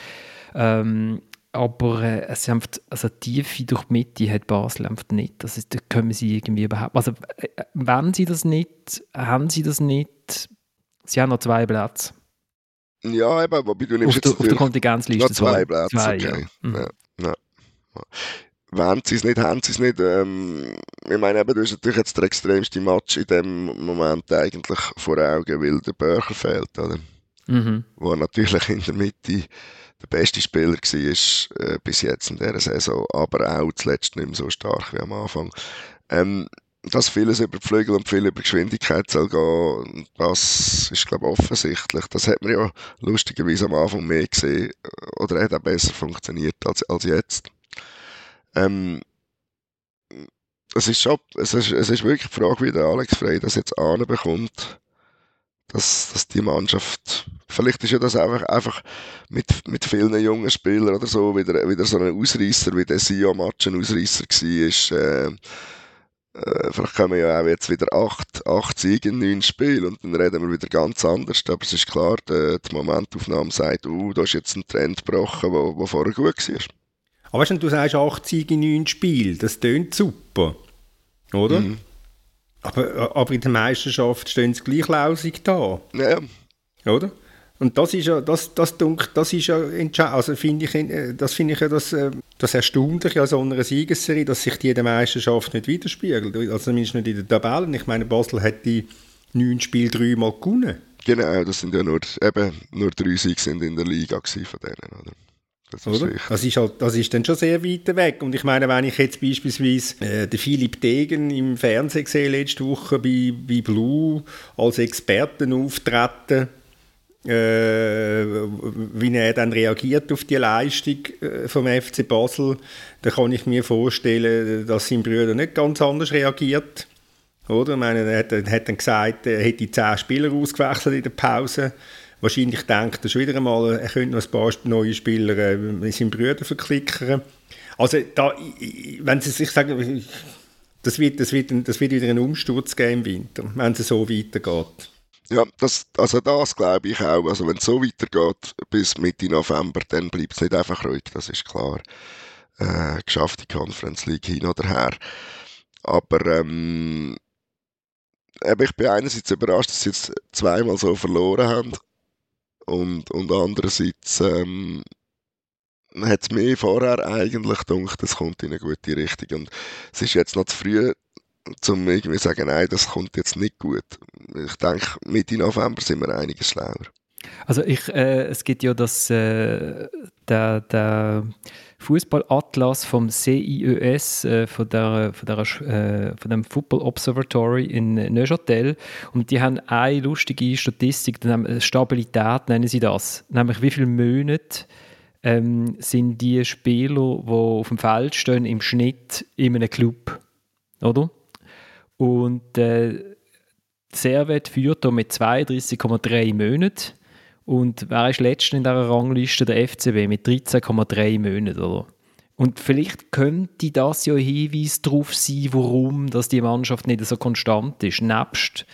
Ähm, aber äh, es einfach, also Tiefe durch die Mitte hat Basel einfach nicht. Das ist, da können sie irgendwie überhaupt, also äh, wenn sie das nicht, haben sie das nicht, sie haben noch zwei Plätze. Ja, eben, wobei du nimmst Auf der, jetzt auf der Kontingenzliste. noch zwei sorry. Plätze, Zwei, okay. ja. Mhm. Ja, ja. Wenn sie es nicht, haben sie es nicht. Ähm, ich meine, eben, du hast natürlich jetzt der extremste Match in dem Moment eigentlich vor Augen, weil der Börcher fehlt, oder? Mhm. Wo natürlich in der Mitte der beste Spieler war äh, bis jetzt in dieser Saison, aber auch zuletzt nicht mehr so stark wie am Anfang. Ähm, dass vieles über die Flügel und viel über Geschwindigkeit soll gehen, das ist, glaube ich, offensichtlich. Das hat man ja lustigerweise am Anfang mehr gesehen oder hat auch besser funktioniert als, als jetzt. Ähm, es ist schon, es ist, es ist wirklich die Frage, wie der Alex Frey das jetzt anbekommt, dass, dass die Mannschaft, vielleicht ist ja das einfach, einfach mit, mit vielen jungen Spielern oder so, wieder, wieder so ein Ausreißer, wie der Sion-Match ein Ausreißer war, äh, äh, vielleicht kommen ja auch jetzt wieder acht, acht Siege in neun Spielen und dann reden wir wieder ganz anders. Aber es ist klar, die, die Momentaufnahme sagt, uh, da ist jetzt ein Trend gebrochen, der vorher gut war. Aber weißt du, du sagst 8 Siege in 9 Spielen, das tönt super, oder? Mhm. Aber, aber in der Meisterschaft stehen sie gleich lausig da, Ja, oder? Und das ist ja, das, das, das ist ja entscheidend. Also finde ich, äh, das finde ich ja das, äh, das Erstaunliche an so einer Siegesserie, dass sich die in der Meisterschaft nicht widerspiegelt. Also zumindest nicht in den Tabellen. Ich meine, Basel hat die neun Spiele dreimal gewonnen. genau, das sind ja nur, eben, nur drei Siege sind in der Liga von denen, oder? Das ist. Das ist, halt, das ist dann schon sehr weit weg. Und ich meine, wenn ich jetzt beispielsweise äh, den Philipp Degen im Fernsehen gesehen letzte Woche bei, bei Blue als Experten auftreten, äh, wie er dann reagiert auf die Leistung äh, vom FC Basel, dann kann ich mir vorstellen, dass sein Bruder nicht ganz anders reagiert. Oder? Ich meine, er hat, er hat dann gesagt, er hätte zehn Spieler ausgewechselt in der Pause. Wahrscheinlich denkt er schon wieder einmal, er könnte noch ein paar neue Spieler äh, mit seinem Bruder verklickern. Also, da, wenn sie sich sagen, das wird, das, wird, das wird wieder einen Umsturz geben im Winter, wenn es so weitergeht. Ja, das, also das glaube ich auch. Also wenn es so weitergeht bis Mitte November, dann bleibt es nicht einfach ruhig, das ist klar. Äh, geschafft die Conference League hin oder her. Aber ähm, ich bin einerseits überrascht, dass sie jetzt zweimal so verloren haben. Und, und andererseits ähm, hat es mir vorher eigentlich gedacht, es kommt in eine gute Richtung. Und es ist jetzt noch zu früh, zum irgendwie sagen, nein, das kommt jetzt nicht gut. Ich denke, Mitte November sind wir einiges schlauer. Also ich, äh, es gibt ja das, äh, der, der Fußballatlas vom CIES, äh, von, der, von, der, äh, von dem Football Observatory in Neuchâtel und die haben eine lustige Statistik, nennen- Stabilität nennen sie das, nämlich wie viele Monate ähm, sind die Spieler, die auf dem Feld stehen, im Schnitt in einem Club, oder? Und äh, Servet führt da mit 32,3 Monaten. Und wer ist letzter in dieser Rangliste? Der FCB mit 13,3 Monaten, oder? Und vielleicht könnte das ja ein Hinweis darauf sein, warum dass die Mannschaft nicht so konstant ist. Nebst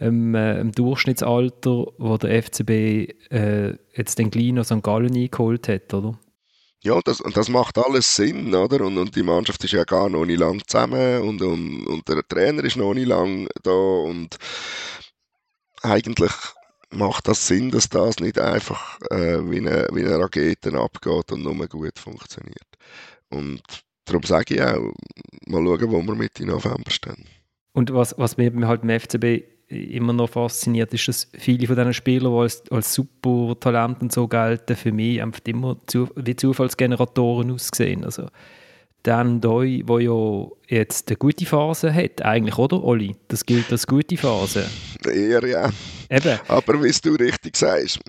ähm, äh, Durchschnittsalter, wo der FCB äh, jetzt den Kleinen St. Gallen eingeholt hat, oder? Ja, das, das macht alles Sinn, oder? Und, und die Mannschaft ist ja gar noch nicht lang zusammen und, und, und der Trainer ist noch nicht lang da und eigentlich macht das Sinn, dass das nicht einfach äh, wie, eine, wie eine Rakete abgeht und nur gut funktioniert. Und darum sage ich auch, mal schauen, wo wir Mitte November stehen. Und was, was mir halt im FCB immer noch fasziniert, ist, dass viele von diesen Spielern, die als, als super Talent und so gelten, für mich einfach immer zu, wie Zufallsgeneratoren aussehen. Also Dan Doi, der ja jetzt eine gute Phase hat, eigentlich, oder, Oli? Das gilt als gute Phase. Eher, ja. Eben. Aber wie du richtig sagst,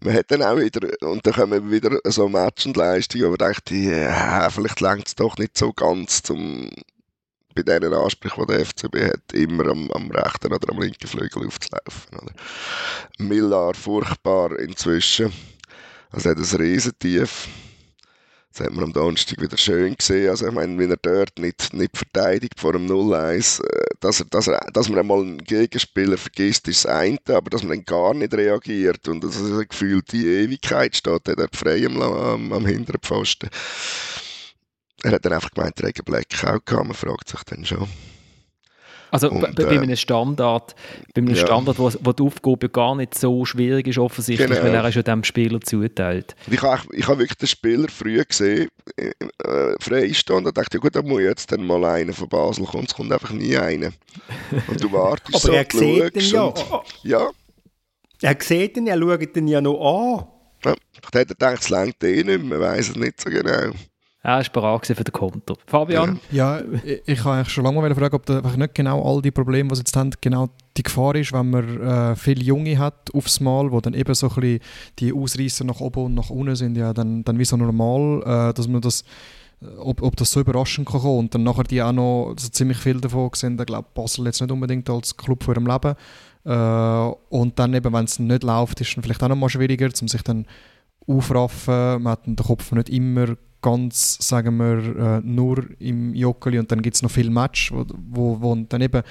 man hat dann auch wieder, und dann kommen wieder so Match und Leistungen, wo man denkt, ja, vielleicht längt es doch nicht so ganz zum bei diesen Ansprüchen, die der FCB hat, immer am, am rechten oder am linken Flügel aufzulaufen. Oder? Millar furchtbar inzwischen. Also hat ein Riesentief. Das hat man am Donnerstag wieder schön gesehen. Also ich meine, wenn er dort nicht, nicht verteidigt vor dem 0-1, äh, dass, er, dass, er, dass man einmal einen Gegenspieler vergisst, ist das eine, aber dass man dann gar nicht reagiert und dass er gefühlt die Ewigkeit steht, dort frei am, am, am hinteren. Er hat dann einfach gemeint, er hätte Blackout gehabt, man fragt sich dann schon. Also und, bei, bei einem Standard, bei einem ja. Standard, wo, wo die Aufgabe gar nicht so schwierig ist offensichtlich, genau. weil er schon dem Spieler zuteilt. Ich habe ich hab wirklich den Spieler früh gesehen, äh, frei stehen und dachte, ja gut, da muss jetzt dann mal einer von Basel kommen, es kommt einfach nie einer. Und du wartest Aber so, er sieht ihn ja. Und, ja. Er sieht ihn, er schaut ihn ja noch an. Ja, vielleicht hat er gedacht, es längt eh nicht mehr, man weiß es nicht so genau. Er war bereit für den Konto. Fabian? Ja, ich, ich eigentlich schon lange mal fragen, ob da nicht genau all die Probleme, die sie jetzt haben, genau die Gefahr ist, wenn man äh, viele Junge hat aufs Mal, wo dann eben so ein bisschen die Ausreißer nach oben und nach unten sind, ja, dann, dann wie so normal, äh, dass man das ob, ob das so überraschend kann kommen und dann nachher die auch noch so ziemlich viel davon gesehen, ich glaube Basel jetzt nicht unbedingt als Club vor ihrem Leben äh, und dann eben, wenn es nicht läuft, ist es vielleicht auch noch mal schwieriger, um sich dann aufraffen, man hat den Kopf nicht immer ganz, sagen wir, äh, nur im Joggeli und dann gibt es noch viele Matches, wo, wo, wo dann eben,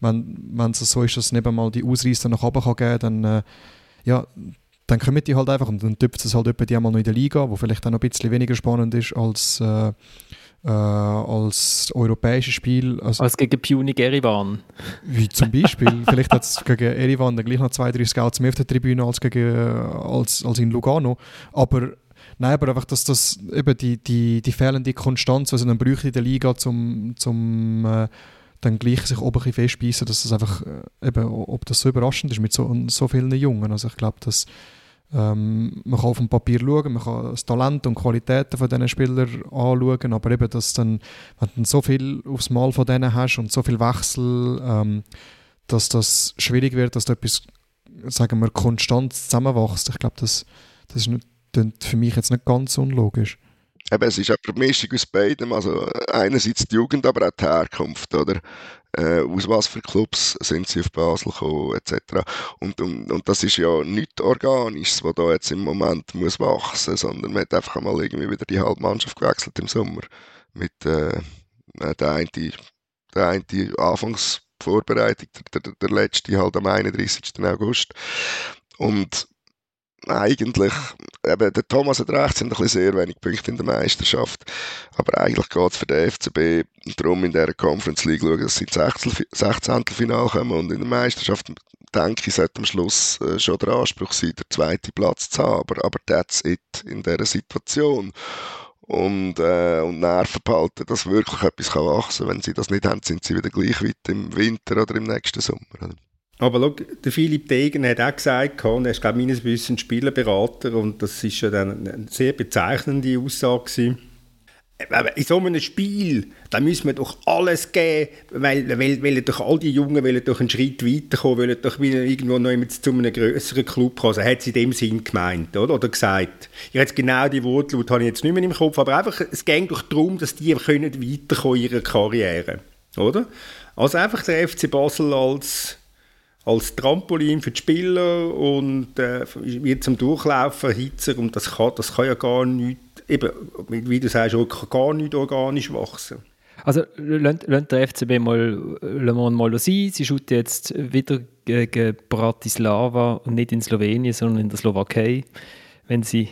wenn es so ist, dass es eben mal die Ausreißer nach oben kann geben dann, äh, ja, dann kommen die halt einfach und dann tüpft es halt etwa die einmal noch in der Liga, wo vielleicht auch noch ein bisschen weniger spannend ist als, äh, äh, als europäisches Spiel. Also, als gegen Punic Erivan. Wie zum Beispiel. vielleicht hat es gegen Erivan dann gleich noch zwei, drei Scouts mehr auf der Tribüne als, gegen, als, als in Lugano. Aber Nein, aber einfach, dass das eben die, die, die fehlende Konstanz, also dann bräuchte in der Liga, zum, zum äh, dann gleich sich oben ein festbeißen, dass das einfach, äh, eben, ob das so überraschend ist mit so, so vielen Jungen. Also ich glaube, dass ähm, man kann auf dem Papier schauen, man kann das Talent und Qualitäten von diesen Spielern anschauen, aber eben, dass dann, wenn du so viel aufs Mal von denen hast und so viel Wechsel, ähm, dass das schwierig wird, dass da etwas, sagen wir, konstant zusammenwächst. Ich glaube, das, das ist nicht klingt für mich jetzt nicht ganz unlogisch. Eben, es ist eine Mischung aus beidem. Also einerseits die Jugend, aber auch die Herkunft, oder? Äh, aus was für Clubs sind sie auf Basel gekommen, etc. Und, und, und das ist ja nichts Organisches, was da jetzt im Moment muss wachsen, sondern man hat einfach mal irgendwie wieder die halbe Mannschaft gewechselt im Sommer. Mit äh, der eine, der eine Anfangsvorbereitung, der, der, der letzte halt am 31. August. Und eigentlich, eben, der Thomas hat recht, sind ein bisschen sehr wenig Punkte in der Meisterschaft. Aber eigentlich geht es für den FCB darum, in dieser Conference League schauen, dass sie ins 16. Finale kommen. Und in der Meisterschaft, denke ich, sollte am Schluss äh, schon der Anspruch sein, den zweiten Platz zu haben. Aber, aber that's it in dieser Situation. Und, äh, und Nerven behalten, dass wirklich etwas wachsen kann. Wenn sie das nicht haben, sind sie wieder gleich weit im Winter oder im nächsten Sommer. Aber schau, der Philipp Degen hat auch gesagt, und er ist, glaube ich, meines Wissens Spielerberater und das ist ja dann eine sehr bezeichnende Aussage gewesen. In so einem Spiel, da müssen wir doch alles geben, weil, weil, weil doch all die Jungen wollen doch einen Schritt weiterkommen, wollen doch wieder irgendwo noch zu einem größeren Club kommen. Also hat sie in dem Sinn gemeint, oder? Oder gesagt. Ich jetzt genau die Wortlaut habe ich jetzt nicht mehr im Kopf, aber einfach, es geht doch darum, dass die können in ihrer Karriere, oder? Also einfach der FC Basel als als Trampolin für die Spieler und äh, wird zum Durchlaufen Hitzer und das kann, das kann ja gar nicht, eben, wie du sagst, auch gar nicht organisch wachsen. Also lasst der FCB mal, mal sein. Sie schaut jetzt wieder gegen Bratislava und nicht in Slowenien, sondern in der Slowakei. Wenn sie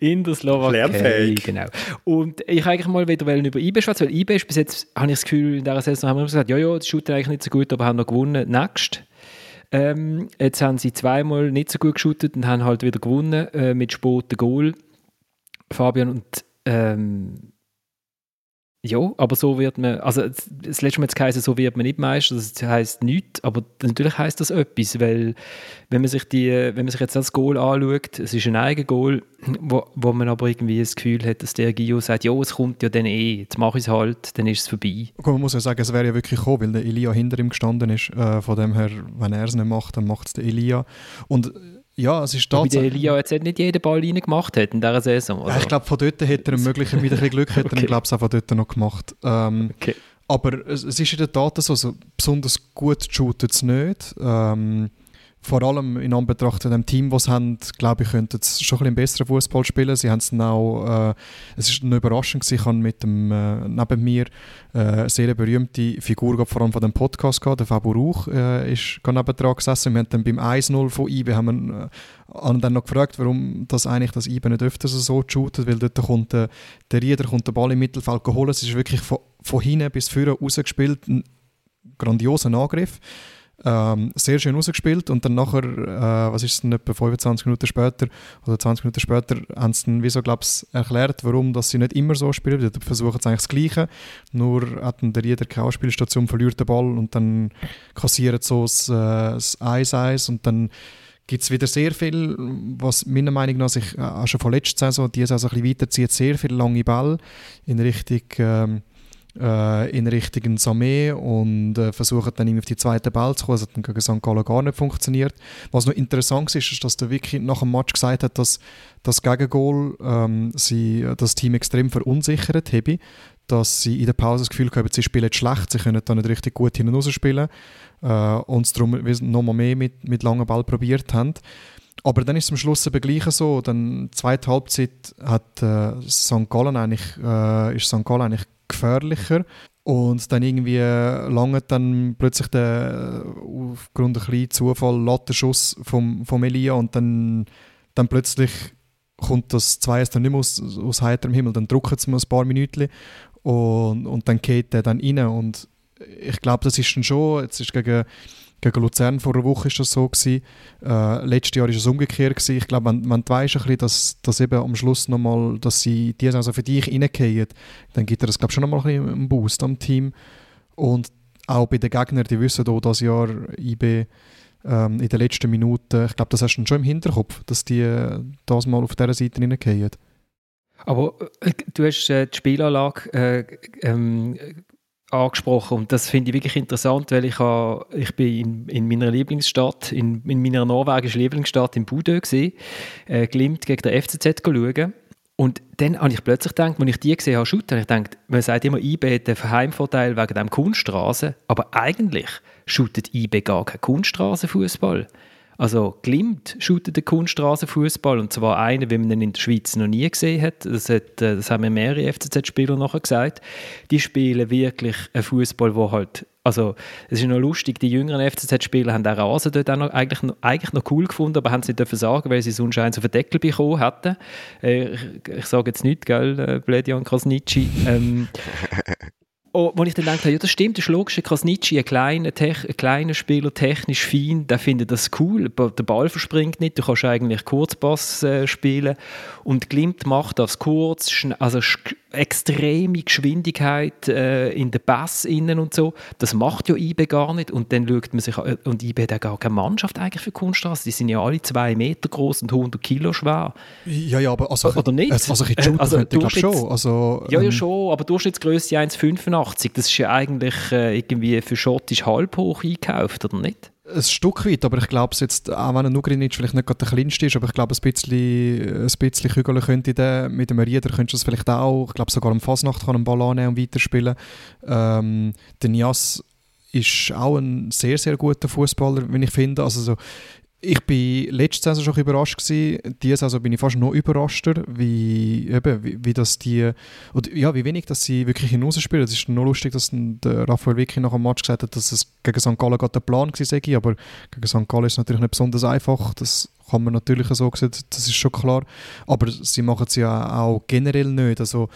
in der Slowakei. Genau. Und ich eigentlich mal wieder über IB schwätzen, weil IB ist bis jetzt, habe ich das Gefühl, in dieser Saison haben wir gesagt, ja, ja, das shooten eigentlich nicht so gut, aber haben noch gewonnen. Next. Ähm, jetzt haben sie zweimal nicht so gut geschootet und haben halt wieder gewonnen äh, mit späten Goal. Fabian und ähm, ja, aber so wird man, also das letzte Mal es geheißen, so wird man nicht Meister, das heisst nichts, aber natürlich heisst das etwas, weil wenn man sich, die, wenn man sich jetzt das Goal anschaut, es ist ein eigenes Goal, wo, wo man aber irgendwie das Gefühl hat, dass der Gio sagt, ja, es kommt ja dann eh, jetzt mache ich es halt, dann ist es vorbei. man muss ja sagen, es wäre ja wirklich gekommen, weil der Elia hinter ihm gestanden ist, äh, von dem her, wenn er es nicht macht, dann macht es der Elia und ja, es ist tatsächlich... Weil Elia jetzt nicht jeden Ball reingemacht hat in dieser Saison. Ja, ich glaube, von dort hätte er möglicherweise mit ein bisschen Glück hätte okay. er, glaube ich, auch von dort noch gemacht. Ähm, okay. Aber es, es, ist in der Tat so, also besonders gut shootet es nicht. Ähm, vor allem in Anbetracht dem Team, das sie haben, glaube ich, könnten sie schon ein bisschen besseren Fußball spielen. Sie haben es auch, äh, es ist eine Überraschung, ich habe mit dem, äh, neben mir äh, eine sehr berühmte Figur, vor allem von dem Podcast gehabt, der Fabio Rauch, äh, ist neben dran gesessen. Wir haben dann beim 1-0 von IBE haben wir, äh, haben dann noch gefragt, warum das eigentlich das IBE nicht öfter so shootet, weil dort kommt äh, der Rieder kommt den Ball im Mittelfeld geholt. Es ist wirklich von, von hinten bis vorne rausgespielt, ein grandioser Angriff. Ähm, sehr schön rausgespielt und dann nachher, äh, was ist es denn, etwa 25 Minuten später oder 20 Minuten später, haben sie dann, wieso glaub's, erklärt, warum dass sie nicht immer so spielen. Die versuchen es eigentlich das Gleiche, nur hat dann der jeder keine Spielstation, verliert den Ball und dann kassiert so das, äh, das 1-1 und dann gibt es wieder sehr viel, was meiner Meinung nach sich äh, schon von letzter Saison, die Saison ein bisschen weiterzieht, sehr viele lange Ball in Richtung ähm, äh, in Richtung Samé und äh, versuchen dann auf die zweite Ball zu kommen. Das hat dann gegen St. Gallen gar nicht funktioniert. Was noch interessant ist, ist, dass der Vicky nach dem Match gesagt hat, dass das Gegengol ähm, sie, das Team extrem verunsichert habe, dass sie in der Pause das Gefühl haben, sie spielen schlecht, sie können da nicht richtig gut hinaus spielen äh, und es darum nochmal mehr mit, mit langem Ball probiert haben. Aber dann ist es am Schluss eben gleich so. Dann zweite Halbzeit hat äh, St. Gallen eigentlich, äh, ist St. Gallen eigentlich gefährlicher. Und dann irgendwie lange dann plötzlich der, aufgrund ein kleinen Zufall Lattenschuss vom, vom Elia und dann, dann plötzlich kommt das 2 dann nicht mehr aus, aus heiterem Himmel, dann drücken sie mal ein paar Minuten und, und dann geht der dann rein und ich glaube, das ist dann schon, jetzt ist gegen gegen Luzern vor einer Woche ist das so gewesen. Äh, letztes Jahr ist es umgekehrt gewesen. Ich glaube, wenn, du weißt, ein bisschen, dass, dass eben am Schluss nochmal, dass sie die also für dich reingehen, dann gibt er das glaube schon nochmal ein einen Boost am Team. Und auch bei den Gegnern, die wissen auch das Jahr IB ähm, in den letzten Minuten, ich glaube, das hast du schon im Hinterkopf, dass die das mal auf dieser Seite reingehen. Aber äh, du hast äh, die Spielanlage äh, ähm, angesprochen und das finde ich wirklich interessant, weil ich, ha, ich bin in, in meiner Lieblingsstadt, in, in meiner norwegischen Lieblingsstadt in Budö gesehen, äh, Glimt gegen den FCZ schauen und dann habe ich plötzlich gedacht, als ich die gesehen habe, shooten, ich dachte, man sagt immer, IB hat einen Heimvorteil wegen dem Kunststraße, aber eigentlich shootet IB gar keinen Kunststraßenfußball. Also Glimt shootet den Kunststraßenfußball und zwar einen, wie man ihn in der Schweiz noch nie gesehen hat. Das, hat, äh, das haben mir mehrere FCZ-Spieler nachher gesagt. Die spielen wirklich einen Fußball, wo halt also es ist noch lustig, die jüngeren FCZ-Spieler haben den Rasen dort auch noch, eigentlich, noch, eigentlich noch cool gefunden, aber haben es nicht dürfen sagen, weil sie sonst eins auf den Deckel bekommen hätten. Äh, ich, ich sage jetzt nicht, gell, äh, Bledian Krasnitschi. Ähm, Oh, wo ich dann habe, ja, das stimmt, das ist logisch, Krasnitschi, ein kleiner, ein kleiner Spieler, technisch fein, der findet das cool, der Ball verspringt nicht, du kannst eigentlich Kurzpass äh, spielen. Und Glimt macht das kurz, also extreme Geschwindigkeit äh, in den Pass innen und so, das macht ja IB gar nicht und dann schaut man sich an, und IB hat gar keine Mannschaft eigentlich für Kunststraße, die sind ja alle zwei Meter groß und 100 Kilo schwer. Ja, ja, aber also, oder nicht? Also, ich also, also, glaube schon. Also, ja, ja, ähm, schon, aber Durchschnittsgröße 1,85 80, das ist ja eigentlich äh, irgendwie für schottisch halb hoch eingekauft, oder nicht? Ein Stück weit, aber ich glaube, jetzt, auch wenn ein Ugrinic vielleicht nicht gerade der kleinste ist, aber ich glaube, ein bisschen, ein bisschen Kügel könnte der, mit dem Rieder könntest du das vielleicht auch, ich glaube sogar am Fasnacht kann einen Ball annehmen und weiterspielen. Ähm, der Nias ist auch ein sehr, sehr guter Fußballer, wenn ich finde. Also so, ich bin letzte Saison schon überrascht. Diese Saison bin ich fast noch überraschter, wie, eben, wie, wie das die, oder, ja, wie wenig, dass sie wirklich hinausspielen. Es ist nur lustig, dass der Raphael Vicky nach dem Match gesagt hat, dass es gegen St. Gallen gerade der Plan war, aber gegen St. Gallen ist es natürlich nicht besonders einfach. Das kann man natürlich so sehen, das ist schon klar. Aber sie machen es ja auch generell nicht. Also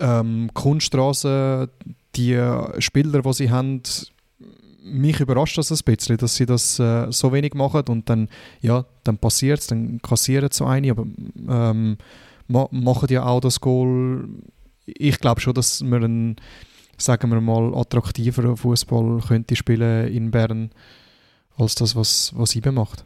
ähm, Kunststraße, die Spieler, die sie haben, mich überrascht das ein bisschen, dass sie das äh, so wenig machen und dann, ja, dann passiert es, dann kassieren so eine, aber ähm, ma machen ja auch das Goal. Ich glaube schon, dass wir einen, sagen wir mal, attraktiveren Fußball könnte spielen in Bern als das, was, was IBE macht.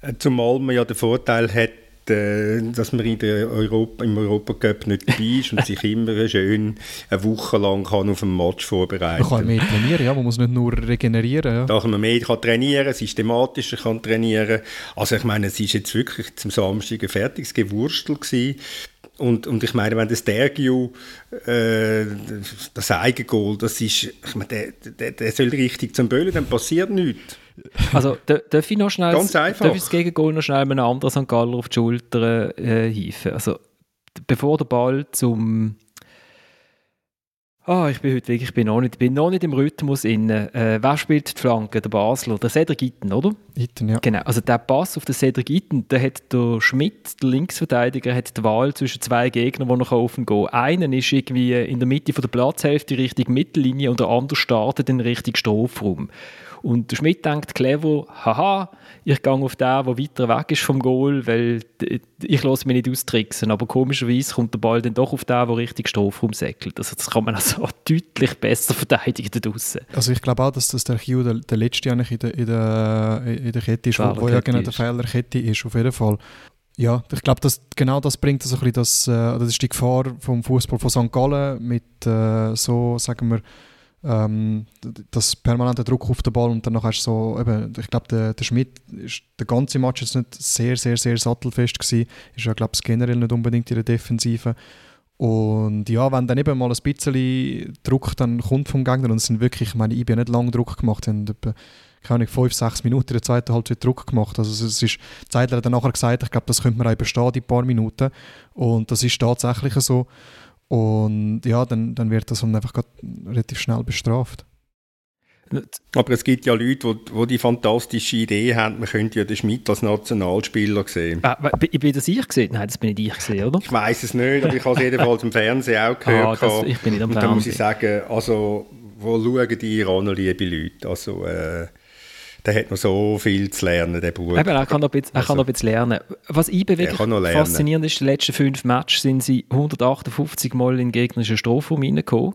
Äh, zumal man ja den Vorteil hat, dass man in der Europa, im Europacup nicht dabei ist und sich immer schön eine Woche lang kann auf ein Match vorbereiten kann. Man kann mehr trainieren, ja, man muss nicht nur regenerieren. Ja. Da kann man mehr kann trainieren, systematischer kann trainieren. Also ich meine, es ist jetzt wirklich zum Samstag ein fertiges Gewurstel gewesen. Und, und ich meine, wenn das Dergiu, äh, das Eigengoal, das ist, ich meine, der, der, der soll richtig zum Böllen, dann passiert nichts. Also darf ich noch schnell Ganz einfach. Darf ich das Gegengol noch schnell einem anderen St. Galler auf die Schulter äh, hieven? Also bevor der Ball zum Ah, oh, ich bin heute wirklich, ich bin noch nicht, bin noch nicht im Rhythmus inne. Äh, wer spielt die Flanke? Der Basler, der Cedric Itten, oder? Itten, ja. Genau, also der Pass auf den Cedric Itten, da hat der Schmidt, der Linksverteidiger, hat die Wahl zwischen zwei Gegnern, die noch offen gehen. Einer ist irgendwie in der Mitte von der Platzhälfte Richtung Mittellinie und der andere startet in Richtung Strafraum. Und der Schmidt denkt clever, haha, ich gehe auf den, der weiter weg ist vom Goal, weil ich lasse mich nicht austricksen. Aber komischerweise kommt der Ball dann doch auf den, der richtig Strafraum säckelt. Also das kann man also deutlich besser verteidigen da draussen. Also ich glaube auch, dass das der Hugh der, der letzte eigentlich in der, in der, in der Kette ist, wo, wo ja genau der Fehlerkette ist, auf jeden Fall. Ja, ich glaube, genau das bringt so ein das, äh, das ist die Gefahr vom Fußball von St. Gallen mit äh, so, sagen wir, ähm, das permanente Druck auf den Ball und dann hast du so, eben, ich glaube, der, der Schmidt, ist, der ganze Match ist nicht sehr, sehr, sehr sattelfest gewesen, ist ja, glaube ich, generell nicht unbedingt in der Defensive und ja, wenn dann eben mal ein bisschen Druck dann kommt vom Gegner und es sind wirklich, ich meine, ich habe nicht lange Druck gemacht, sie haben etwa, keine Ahnung, fünf, sechs Minuten in der zweiten Halbzeit Druck gemacht. Also es ist, Zeitler hat dann nachher gesagt, ich glaube, das könnte man auch überstehen, die paar Minuten. Und das ist tatsächlich so. Und ja, dann, dann wird das einfach relativ schnell bestraft. Aber es gibt ja Leute, die, die die fantastische Idee haben, man könnte ja den Schmidt als Nationalspieler sehen. Ah, bin das ich gesehen? Nein, das bin nicht ich gesehen, oder? Ich weiß es nicht, aber ich habe es jedenfalls im Fernsehen auch gehört. Ah, das, ich bin nicht am Und Fernsehen. da muss ich sagen, also, wo schauen die Iraner, liebe Leute? Also, äh, der hat noch so viel zu lernen, der Bub. Eben, er kann noch ein bisschen, also, noch ein bisschen lernen. Was ich wirklich faszinierend ist, in den letzten fünf Matches sind sie 158 Mal in gegnerischen Strafraum reingekommen.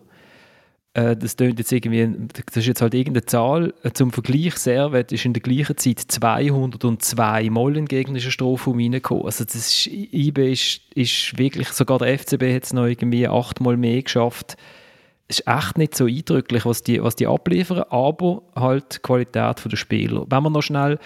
Äh, das tönt jetzt irgendwie, das ist jetzt halt irgendeine Zahl. Zum Vergleich, Servet ist in der gleichen Zeit 202 Mal in gegnerischen Strafraum reingekommen. Also das ist, IB ist, ist wirklich, sogar der FCB hat es noch irgendwie achtmal mehr geschafft, es ist echt nicht so eindrücklich, was die, was die abliefern, aber halt die Qualität der Spieler. Wenn man noch schnell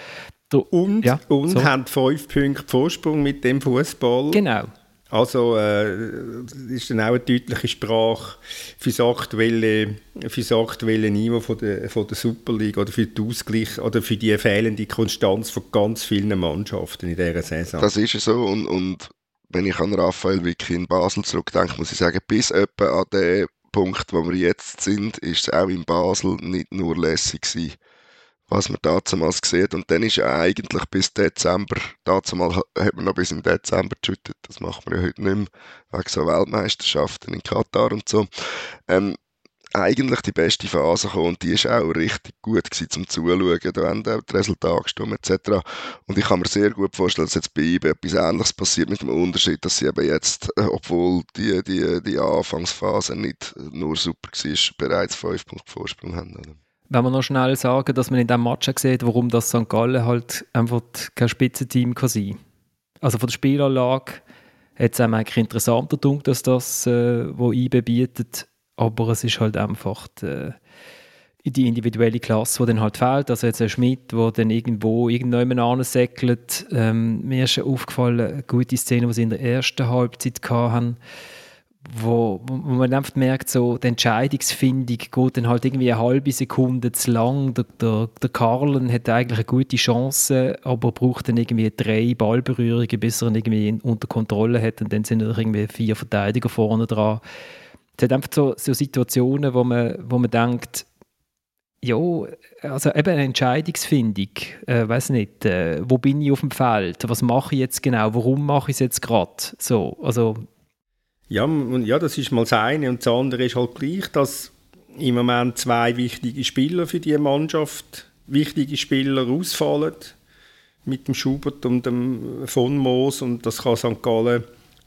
und, ja, und so. haben fünf Punkte Vorsprung mit dem Fußball. Genau. Also äh, ist dann auch eine deutliche Sprache für das aktuelle, für das aktuelle Niveau von der, von der Super League oder für den Ausgleich oder für die fehlende Konstanz von ganz vielen Mannschaften in dieser Saison. Das ist so und, und wenn ich an Raphael Vicky in Basel zurückdenke, muss ich sagen, bis etwa an den Punkt, wo wir jetzt sind, ist es auch in Basel nicht nur lässig gewesen, was man damals sieht. Und dann ist ja eigentlich bis Dezember, damals hat man noch bis im Dezember geschüttet, das macht man ja heute nicht mehr, wegen so Weltmeisterschaften in Katar und so. Ähm, eigentlich die beste Phase gekommen und die war auch richtig gut gewesen, zum Zuschauen. Da haben auch die Resultate gestimmt etc. Und ich kann mir sehr gut vorstellen, dass jetzt bei IBE etwas Ähnliches passiert mit dem Unterschied, dass sie eben jetzt, äh, obwohl die, die, die Anfangsphase nicht nur super war, bereits fünf Punkte Vorsprung haben. Wenn wir noch schnell sagen, dass man in diesem Match sieht, warum das St. Gallen halt einfach kein Spitzenteam kann sein. Also von der Spielanlage hat es eigentlich interessanter gedacht, dass das, äh, was IBE bietet, aber es ist halt einfach die, die individuelle Klasse, die dann halt fehlt. Also jetzt ein Schmidt, der dann irgendwo irgendjemand ansäckelt. Ähm, mir ist aufgefallen, eine gute Szene, die sie in der ersten Halbzeit hatten, wo, wo man einfach merkt, so, die Entscheidungsfindung geht dann halt irgendwie eine halbe Sekunde zu lang. Der, der, der Karlen hat eigentlich eine gute Chance, aber braucht dann irgendwie drei Ballberührungen, bis er ihn irgendwie unter Kontrolle hat und dann sind irgendwie vier Verteidiger vorne dran es hat einfach so, so Situationen, wo man, wo man denkt, ja, also eben eine Entscheidungsfindung, äh, weiß nicht, äh, wo bin ich auf dem Feld, was mache ich jetzt genau, warum mache ich es jetzt gerade, so, also ja, ja, das ist mal das eine und das andere ist halt gleich, dass im Moment zwei wichtige Spieler für die Mannschaft, wichtige Spieler ausfallen mit dem Schubert und dem von Moos und das kann St. Gallen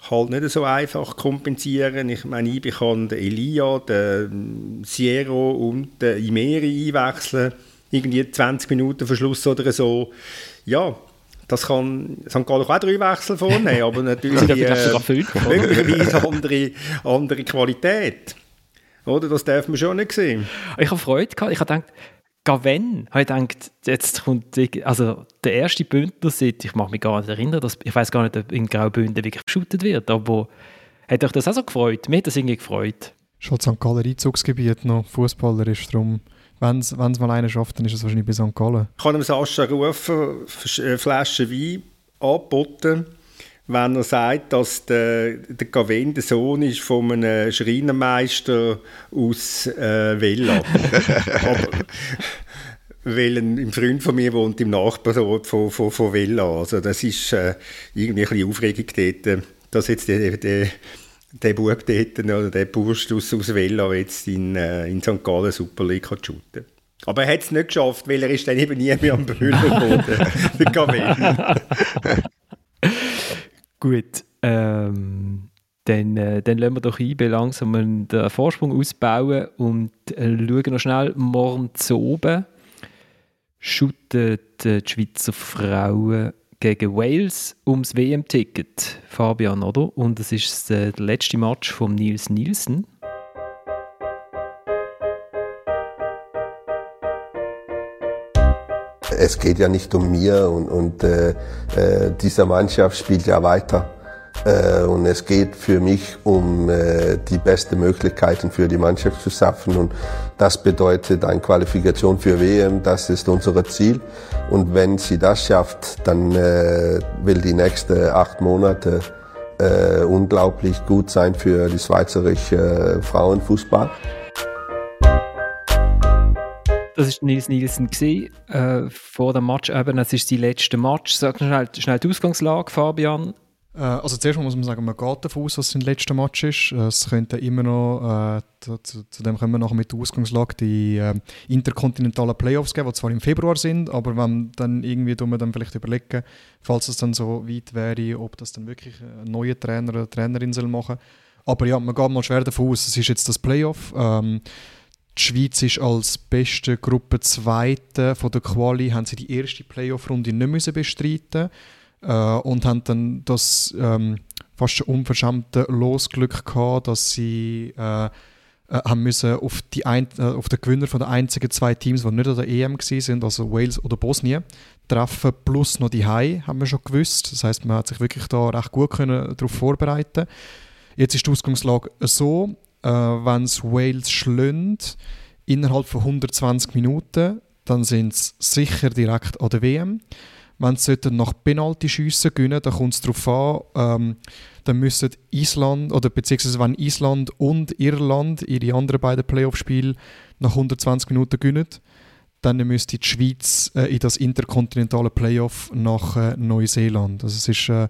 halt nicht so einfach kompensieren. Ich meine, ich kann den Elia, den Sierra und den Imeri einwechseln, irgendwie 20 Minuten Verschluss oder so. Ja, das kann St. Gallen auch drei Wechsel vornehmen, aber natürlich äh, möglicherweise andere, andere Qualität. Oder? Das darf man schon nicht sehen. Ich habe Freude gehabt. Ich habe gedacht, Gaven, habe ich gedacht, jetzt kommt also der erste Bündner seit, ich mag mich gar nicht erinnern, dass, ich weiß gar nicht, ob in Graubünden wirklich geschootet wird, aber hat euch das auch so gefreut? Mir hat das irgendwie gefreut. Schon St. Galler Einzugsgebiet noch, Fußballer ist darum, wenn es mal einer schafft, dann ist es wahrscheinlich bei St. Gallen. Ich kann dem Sascha rufen, eine Flasche Wein angeboten wenn er sagt, dass der, der Gavin der Sohn ist von einem Schreinermeister aus äh, Vella. Aber, weil ein, ein, Freund von mir wohnt im Nachbarort von, von, von Vella. Also das ist äh, irgendwie ein bisschen Aufregung dort, dass jetzt der, der, der Bub dort, oder der Bursch aus, aus Vella jetzt in, äh, in St. Gallen Super League shooten aber er hat es nicht geschafft, weil er ist dann eben nie mehr am Böhler geworden, der Gavin. Gut, ähm, dann, äh, dann lassen wir doch ein, langsam den Vorsprung ausbauen und äh, schauen noch schnell morgen zu oben. Shooten die Schweizer Frauen gegen Wales ums WM-Ticket, Fabian, oder? Und es ist äh, der letzte Match von Nils Nielsen. Es geht ja nicht um mir und, und äh, äh, diese Mannschaft spielt ja weiter. Äh, und es geht für mich um äh, die besten Möglichkeiten für die Mannschaft zu schaffen. Und das bedeutet eine Qualifikation für WM, das ist unser Ziel. Und wenn sie das schafft, dann äh, will die nächsten acht Monate äh, unglaublich gut sein für die schweizerische äh, Frauenfußball. Das war Nils Nielsen gewesen, äh, vor dem Match. Eben, es ist sein letzter Match. Sag schnell, schnell die Ausgangslage, Fabian. Äh, also zuerst muss man sagen, man geht davon aus, dass es sein letzter Match ist. Äh, es könnte immer noch, äh, zu, zu, dem kommen wir nachher mit der Ausgangslage, die äh, interkontinentalen Playoffs geben, die zwar im Februar sind, aber wenn dann irgendwie wir dann vielleicht überlegen, falls es dann so weit wäre, ob das dann wirklich ein neuer Trainer oder Trainerin soll machen. Aber ja, man geht mal schwer davon aus, es ist jetzt das Playoff. Ähm, die Schweiz ist als beste Gruppe Zweite von der Quali, haben sie die erste Playoff-Runde nicht müssen bestreiten äh, und haben dann das ähm, fast schon unverschämte Losglück gehabt, dass sie äh, äh, haben müssen auf, die ein, äh, auf den Gewinner von den einzigen zwei Teams, die nicht an der EM sind, also Wales oder Bosnien, treffen, plus noch die Hai, haben wir schon gewusst. Das heißt, man hat sich wirklich da recht gut können darauf vorbereiten. Jetzt ist die Ausgangslage so, äh, wenn es Wales schlönt innerhalb von 120 Minuten, dann sind sie sicher direkt an der WM. Wenn sie nach Penalty-Schüssen gewinnen, dann kommt es darauf an, ähm, dann müssen Island, oder beziehungsweise wenn Island und Irland ihre anderen beiden Playoff-Spiele nach 120 Minuten gewinnen, dann müsste die Schweiz äh, in das interkontinentale Playoff nach äh, Neuseeland. Also es ist, äh,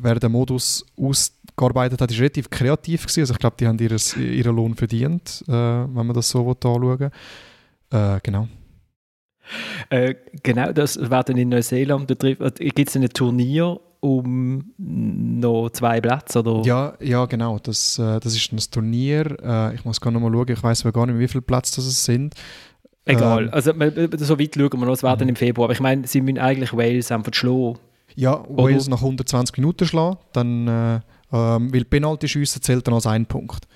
wer den Modus aus gearbeitet hat, ist relativ kreativ gewesen. Also ich glaube, die haben ihres, ihren Lohn verdient, äh, wenn man das so anschauen äh, Genau. Äh, genau, das werden in Neuseeland betrifft. Äh, Gibt es ein Turnier um noch zwei Plätze? Oder? Ja, ja, genau. Das, äh, das ist ein Turnier. Äh, ich muss gar noch mal schauen. Ich weiß gar nicht, wie viele Plätze das es sind. Egal. Ähm, also so weit schauen wir noch. Es werden im Februar. Aber ich meine, sie müssen eigentlich Wales einfach schlagen. Ja, Wales nach 120 Minuten schlagen. Dann äh, ähm, weil Penalty-Schüsse zählt dann als ein Punkt.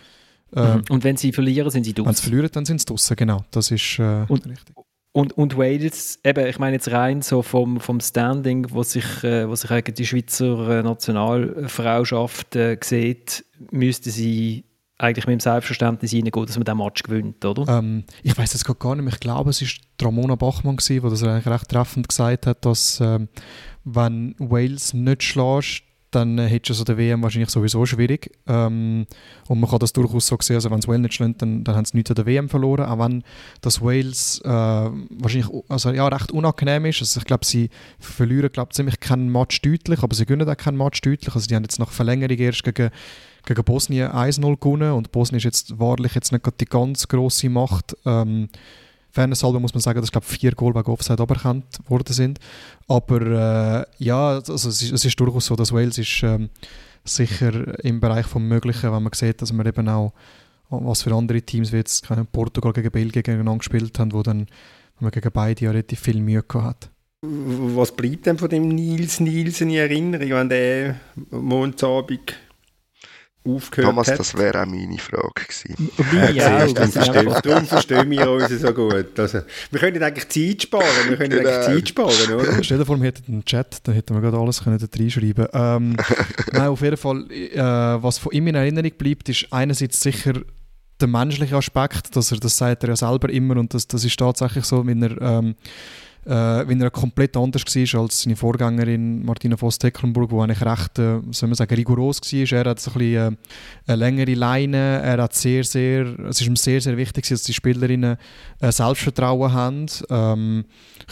Ähm, und wenn sie verlieren, sind sie draußen? Wenn sie verlieren, dann sind sie draußen, genau. Das ist äh, und, richtig. Und, und Wales, eben, ich meine jetzt rein so vom, vom Standing, wo sich, äh, wo sich eigentlich die Schweizer äh, Nationalfrauschaft äh, sieht, müsste sie eigentlich mit dem Selbstverständnis reingehen, dass man diesen Match gewinnt, oder? Ähm, ich weiß es gar nicht mehr. Ich glaube, es war Ramona Bachmann, die das eigentlich recht treffend gesagt hat, dass ähm, wenn Wales nicht schlägt, dann äh, hättest du so der WM wahrscheinlich sowieso schwierig. Ähm, und man kann das durchaus so sehen, also wenn es Wales nicht schlägt, dann, dann haben sie nichts an der WM verloren, auch wenn das Wales äh, wahrscheinlich also, ja, recht unangenehm ist. Also ich glaube, sie verlieren glaub, ziemlich keinen Match deutlich, aber sie gewinnen auch keinen Match deutlich. Also die haben jetzt nach Verlängerung erst gegen gegen Bosnien 1-0 gewonnen und Bosnien ist jetzt wahrlich jetzt nicht die ganz grosse Macht. Ähm, Fairnesshalber muss man sagen, dass glaube vier Goal wegen Offside aberkannt worden sind. Aber äh, ja, also es ist, es ist, durchaus so, dass Wales ist ähm, sicher im Bereich vom Möglichen, wenn man sieht, dass man eben auch was für andere Teams wie jetzt Portugal gegen Belgien gegeneinander gespielt haben, wo dann wo man gegen beide ja relativ viel Mühe gehabt hat. Was bleibt denn von dem Nils Nielsen in Erinnerung, wenn der Mondsabend aufgehört Thomas, hat. das wäre auch meine Frage gewesen. Ja, auch, das verstehen, darum verstehen wir uns so gut. Also, wir können eigentlich Zeit sparen, wir können Genau. eigentlich Zeit sparen, oder? Stell dir vor, wir hätten einen Chat, dann hätten wir gerade alles können da reinschreiben ähm, Nein, auf jeden Fall, äh, was von ihm in Erinnerung bleibt, ist einerseits sicher der menschliche Aspekt, dass er, das sagt er ja selber immer und das, das ist tatsächlich so, wenn er, ähm, äh, wenn er komplett anders war als seine Vorgängerin Martina Voss-Tecklenburg, die eigentlich recht, äh, soll man sagen, rigoros war. Er hat ein bisschen, äh, eine längere Leine, er hat sehr, sehr, es ist ihm sehr, sehr wichtig, dass die Spielerinnen äh, Selbstvertrauen haben, ähm,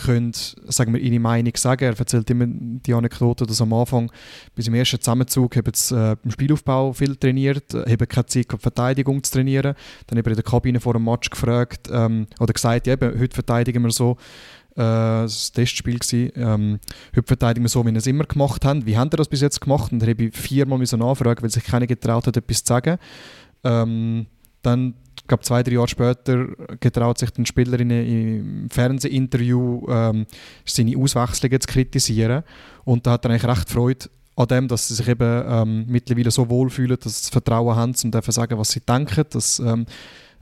können, sagen wir, ihre Meinung sagen. Er erzählt immer die Anekdote, dass am Anfang, bei seinem ersten Zusammenzug, haben sie äh, im Spielaufbau viel trainiert, äh, haben keine Zeit gehabt, Verteidigung zu trainieren. Dann haben wir in der Kabine vor dem Match gefragt, ähm, oder gesagt, ja, eben, heute verteidigen wir so, äh, das Testspiel gewesen. Ähm, wir so, wie wir es immer gemacht haben. Wie haben wir das bis jetzt gemacht? Und da habe ich viermal nachfragen, weil sich keiner getraut hat, etwas zu sagen. Ähm, dann, ich glaube, zwei, drei Jahre später getraut sich den Spielerinnen im Fernsehinterview ähm, seine Auswechslungen zu kritisieren. Und da hat er eigentlich recht Freude an dem, dass sie sich eben ähm, mittlerweile so wohlfühlen, dass sie das Vertrauen haben, um dürfen sagen, was sie denken. Dass, ähm,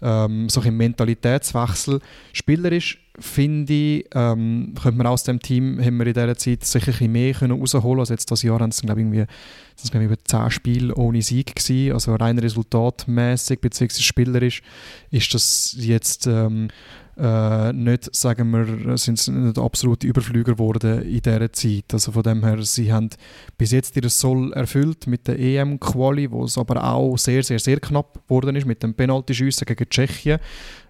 ähm, so ein Mentalitätswechsel. Spielerisch finde ich, ähm, könnte man aus dem Team haben wir in dieser Zeit sicher ein mehr können rausholen Also jetzt das Jahr haben es glaube ich irgendwie ich, 10 Spiele ohne Sieg gewesen, also rein resultatmäßig bzw. spielerisch ist das jetzt ähm, äh, nicht, sagen wir, sind sie nicht absolute Überflüger geworden in dieser Zeit. Also von dem her, sie haben bis jetzt ihr Soll erfüllt mit der EM-Quali, wo es aber auch sehr, sehr, sehr knapp geworden ist mit dem Penaltyschiessen gegen Tschechien.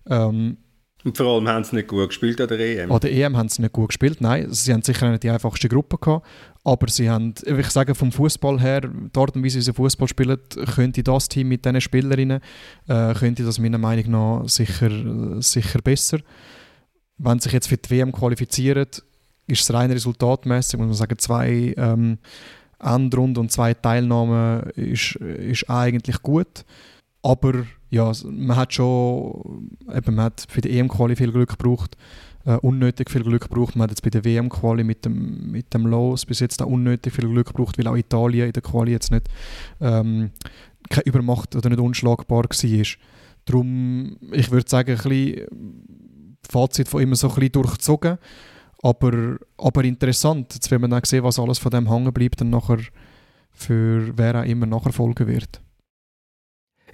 Ähm, Und vor allem haben sie nicht gut gespielt an der EM. an der EM haben sie nicht gut gespielt, nein. Sie haben sicher nicht die einfachste Gruppe gehabt, aber sie haben, ich sage vom Fußball her, die Art und Weise, wie sie Fußball spielen, könnte das Team mit diesen Spielerinnen, äh, könnte das meiner Meinung nach sicher, sicher besser. Wenn sie sich jetzt für die WM qualifizieren, ist es rein resultatmäßig, muss man sagen, zwei ähm, Endrunden und zwei Teilnahmen ist, ist eigentlich gut. Aber ja, man hat schon, eben, man hat für die EM-Quali viel Glück gebraucht, äh, unnötig viel Glück gebraucht. Man hat jetzt bei der WM-Quali mit dem, mit dem Los bis jetzt auch unnötig viel Glück gebraucht, weil auch Italien in der Quali jetzt nicht ähm, keine Übermacht oder nicht unschlagbar war. Darum, ich würde sagen, ein bisschen Fazit von immer so ein bisschen durchzogen, aber, aber interessant. Jetzt will man dann sehen, was alles von dem hängen bleibt und nachher für wer auch immer nachher folgen wird.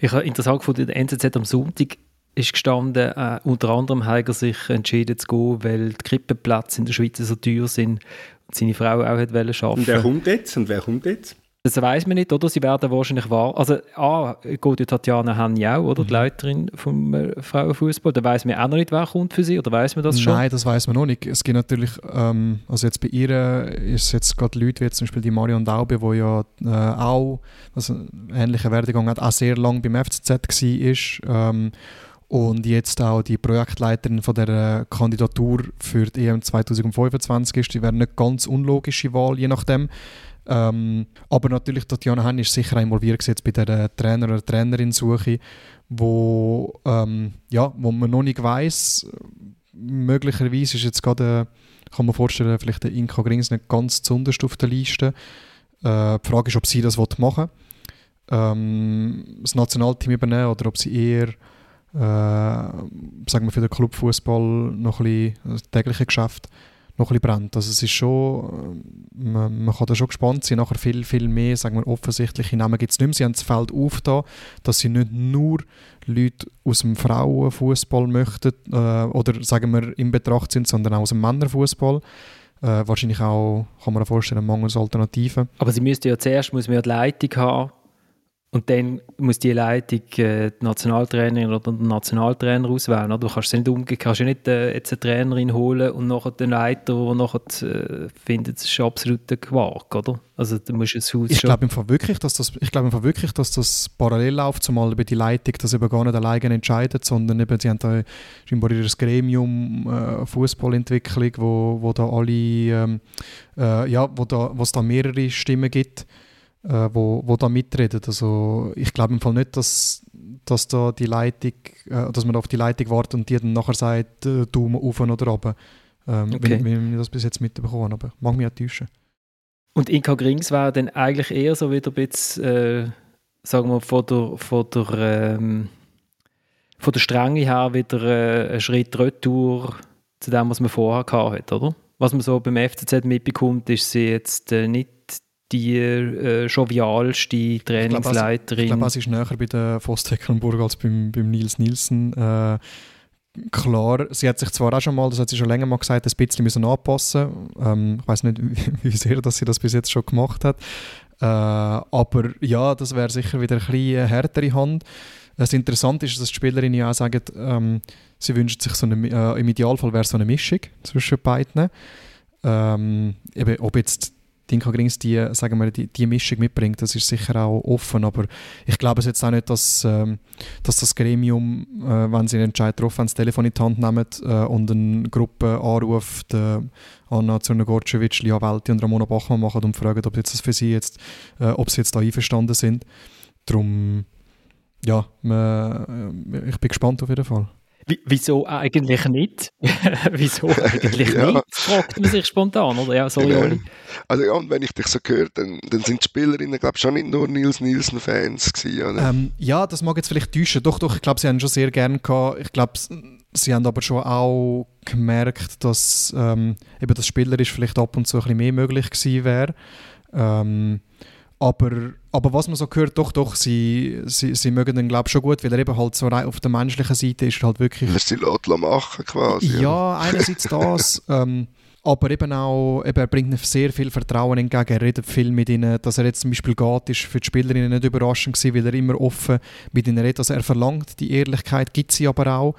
Ich habe interessant gefunden, in der NZZ am Sonntag ist gestanden, äh, unter anderem hat er sich entschieden zu gehen, weil die Krippenplätze in der Schweiz so teuer sind und seine Frau auch hat wollen arbeiten. Und wer kommt jetzt? Und wer kommt jetzt? Das weiß man nicht, oder? Sie werden wahrscheinlich wahr. Also, A, geht ja Tatjana Henni auch, oder? Die Leiterin vom äh, Frauenfußball. Da weiß man auch noch nicht, wer kommt für sie, oder weiß man das schon? Nein, das weiß man noch nicht. Es gibt natürlich, ähm, also jetzt bei ihr ist es jetzt gerade Leute wie zum Beispiel die Marion Daube, die ja äh, auch also einen ähnlichen Werdegang hat, auch sehr lange beim FCZ war. Ähm, und jetzt auch die Projektleiterin von der Kandidatur für die EM 2025 ist. Die wäre eine ganz unlogische Wahl, je nachdem. Ähm, aber natürlich, Tatjana Henn ist sicher involviert jetzt bei der Trainer- oder Trainerin-Suche, wo, ähm, ja, wo man noch nicht weiß. Möglicherweise ist jetzt gerade, äh, kann man vorstellen, vielleicht der Inka Grings nicht ganz zuunterst auf der Liste. Äh, die Frage ist, ob sie das machen will, ähm, das Nationalteam übernehmen oder ob sie eher äh, sagen wir für den Clubfußball noch ein bisschen, das tägliche Geschäft noch ein bisschen brennt. Also es ist schon, äh, man, man kann da schon gespannt sein, nachher viel, viel mehr, sagen wir, offensichtliche Namen gibt es nicht mehr. Sie haben das Feld aufgetan, dass sie nicht nur Leute aus dem Frauenfußball möchten äh, oder sagen wir in Betracht sind, sondern auch aus dem Männerfußball. Äh, wahrscheinlich auch, kann man sich vorstellen, mangels Alternativen. Aber sie müsste ja zuerst muss man ja die Leitung haben und dann muss die Leitung äh, die Nationaltrainerin oder den Nationaltrainer auswählen. Oder? Du kannst nicht umgehen, kannst ja nicht äh, jetzt eine Trainerin holen und nachher den Leiter, der nachher äh, findet, das ist absolut ein Quark, oder? Also du musst das Haus Ich glaube wirklich, dass das, ich glaube wirklich, dass das parallel läuft, zumal über die Leitung das eben gar nicht alleine entscheidet, sondern eben, sie haben da scheinbar ihr Gremium äh, Fußballentwicklung, wo, wo da alle, ähm, äh, ja, wo da, wo es da mehrere Stimmen gibt äh, wo, wo da mitreden. Also ich glaube im Fall nicht, dass, dass da die Leitung, äh, dass man auf die Leitung wartet und die dann nachher sagt, äh, Daumen auf oder runter. Ähm, okay. wenn, wenn ich das bis jetzt mitbekommen aber mag mich auch täuschen. Und Inka Grings wäre dann eigentlich eher so wieder ein bisschen, äh, sagen wir, von der, von der, ähm, von der Strenge her wieder äh, ein Schritt retour zu dem, was man vorher hatte, oder? Was man so beim FCZ mitbekommt, ist sie jetzt äh, nicht die äh, jovialste Trainingsleiterin. Ich glaube, sie ist näher bei der Voss-Tecklenburg als beim, beim Nils Nielsen. Äh, klar, sie hat sich zwar auch schon mal, das hat sie schon länger mal gesagt, ein bisschen müssen anpassen ähm, Ich weiß nicht, wie, wie sehr dass sie das bis jetzt schon gemacht hat. Äh, aber ja, das wäre sicher wieder ein bisschen eine härtere Hand. Das Interessante ist, dass die Spielerinnen ja auch sagen, ähm, sie wünschen sich so eine, äh, im Idealfall wäre so eine Mischung zwischen beiden. Ähm, eben, ob jetzt Dinka Grings die, sagen wir, die, die Mischung mitbringt, das ist sicher auch offen, aber ich glaube jetzt auch nicht, dass, ähm, dass das Gremium, äh, wenn sie einen Entscheid getroffen das Telefon in die Hand nehmen äh, und eine Gruppe anruft, äh, Anna Zurnogorcevic, Lia Welti und Ramona Bachmann machen und fragen, ob jetzt das für sie jetzt, äh, ob sie jetzt da einverstanden sind. Darum, ja, äh, ich bin gespannt auf jeden Fall wieso eigentlich nicht? wieso eigentlich ja. nicht? Fragt man sich spontan, oder? Ja, sorry, genau. Also ja, und wenn ich dich so höre, dann, dann sind die Spielerinnen, glaube ich, schon nicht nur Nils Nielsen-Fans gewesen, ähm, ja, das mag jetzt vielleicht täuschen. Doch, doch, ich glaube, sie haben schon sehr gerne gehabt. Ich glaube, sie haben aber schon auch gemerkt, dass ähm, eben das spielerisch vielleicht ab und zu ein bisschen mehr möglich gewesen wäre. Ähm, aber, aber was man so hört, doch, doch, sie, sie, sie mögen den, glaube ich, schon gut, weil er eben halt so auf der menschlichen Seite ist halt wirklich... Lässt sie machen quasi. Ja, einerseits das, ähm, aber eben auch, eben, er bringt sehr viel Vertrauen entgegen, er redet viel mit ihnen, dass er jetzt zum Beispiel geht, ist für die Spielerinnen nicht überraschend gewesen, weil er immer offen mit ihnen redet, also er verlangt die Ehrlichkeit, gibt sie aber auch,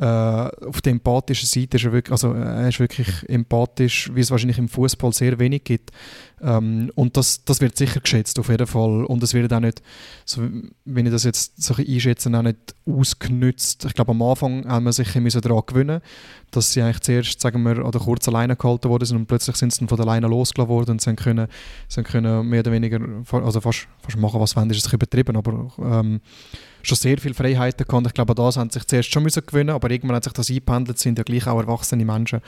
äh, auf der empathischen Seite ist er wirklich, also er ist wirklich empathisch, wie es wahrscheinlich im Fußball sehr wenig gibt. Ähm, und das, das wird sicher geschätzt, auf jeden Fall. Und es wird auch nicht, so, wenn ich das jetzt so einschätze, auch nicht ausgenützt. Ich glaube, am Anfang haben wir sich daran gewöhnen dass sie eigentlich zuerst, sagen wir, oder kurz alleine gehalten worden sind und plötzlich sind sie dann von alleine losgelassen worden und sie können, sie können mehr oder weniger, also fast, fast machen, was wollen, ist es übertrieben, aber ähm, schon sehr viele Freiheiten gehabt. Ich glaube, das haben sich zuerst schon müssen gewinnen, aber irgendwann hat sich das eingependelt, sind ja gleich auch erwachsene Menschen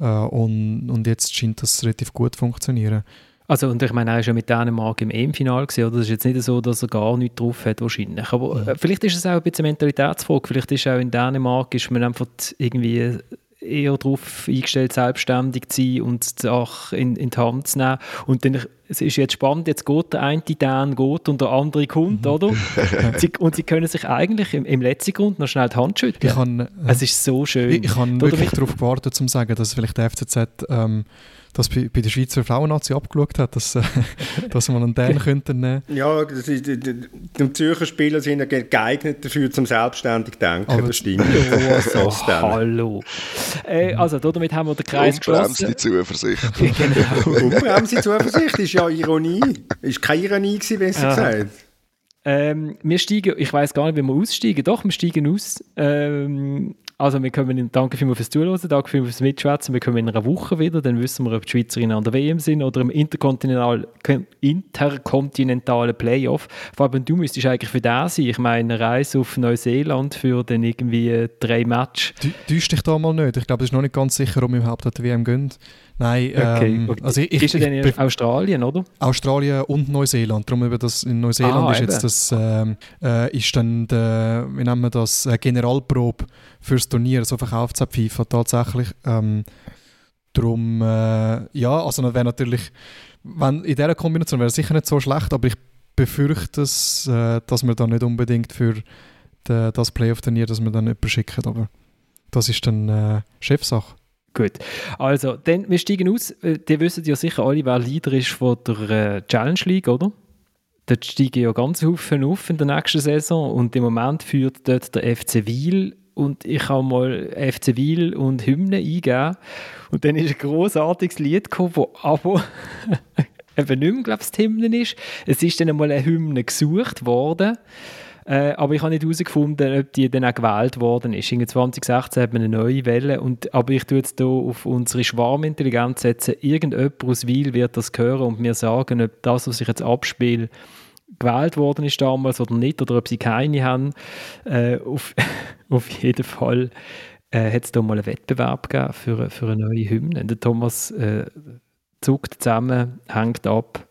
äh, und, und jetzt scheint das relativ gut zu funktionieren. Also, und ich meine, er war ja mit Dänemark im EM-Final, oder? Das ist jetzt nicht so, dass er gar nichts drauf hat, wahrscheinlich. Aber ja. Äh, vielleicht ist es auch ein bisschen Mentalitätsfrage. Vielleicht ist auch in Dänemark ist man einfach irgendwie eher darauf eingestellt, selbstständig zu sein und die Sache in, in die Hand zu nehmen. Und dann, es ist jetzt spannend, jetzt geht der eine Dan geht und der andere kommt, mhm. oder? und, sie, und sie können sich eigentlich im, im letzten Grund noch schnell die Hand schütteln. Kann, äh, es ist so schön. Ich, ich habe wirklich darauf gewartet, um zu sagen, dass vielleicht der FCZ ähm, das bei, bei der Schweizer Frauennazi abgeschaut hat, dass, äh, dass man einen Dänen könnte nehmen. Ja, das ist, die, die, die Zürcher Spieler sind geeignet dafür zum selbstständig denken, Aber das stimmt. Oh, so, hallo. Äh, also damit haben wir den Kreis geschlossen. die Zuversicht. genau. Umbremse die Zuversicht ist ja Ironie. Ist keine Ironie gewesen, besser Aha. gesagt. Ähm, wir steigen, ich weiß gar nicht, wie wir aussteigen. Doch, wir steigen aus. Ähm, also wir kommen, danke vielmals fürs Zuhören, danke vielmals fürs Mitschwätzen. Wir kommen in einer Woche wieder, dann wissen wir, ob die Schweizerinnen an der WM sind oder im interkontinental, interkontinentalen Playoff. Vor allem du müsstest eigentlich für das sein. Ich meine, eine Reise auf Neuseeland für dann irgendwie drei Matches. Täusch dich da mal nicht. Ich glaube, es ist noch nicht ganz sicher, ob wir überhaupt an der WM gehen. Nein, okay. ähm, also ich, ist er denn in Australien, oder? Australien und Neuseeland. Darum eben das in Neuseeland ah, ist eben. jetzt das, ähm, äh, ist dann, der, wie nennen wir das, äh, Generalprobe fürs Turnier, so verkauft es FIFA tatsächlich. Ähm, darum, äh, ja, also wäre natürlich, wenn, in dieser Kombination wäre es sicher nicht so schlecht, aber ich befürchte, es, äh, dass wir dann nicht unbedingt für de, das Playoff-Turnier, dass wir dann jemanden schicken, aber das ist dann äh, Chefsache. Gut. Also, dann, wir steigen aus. Äh, die wissen ja sicher alle, wer Leader ist von der äh, Challenge League, oder? Dort steigen ja ganz viele auf in der nächsten Saison und im Moment führt dort der FC Wiel und ich habe mal FC Wiel und Hymne eingegeben und dann ist ein großartiges Lied gekommen, das aber eben nicht mehr, glaube ich, die Hymne ist. Es ist dann einmal eine Hymne gesucht worden äh, aber ich habe nicht herausgefunden, ob die dann auch gewählt worden ist. In 2016 hat man eine neue Welle. Und, aber ich tue jetzt hier auf unsere Schwarmintelligenz setzen. Irgendjemand aus Wiel wird das hören und mir sagen, ob das, was ich jetzt abspiele, gewählt worden ist damals oder nicht, oder ob sie keine haben. Äh, auf, auf jeden Fall äh, hat es da mal einen Wettbewerb gegeben für, für eine neue Hymne. Der Thomas äh, zuckt zusammen, hängt ab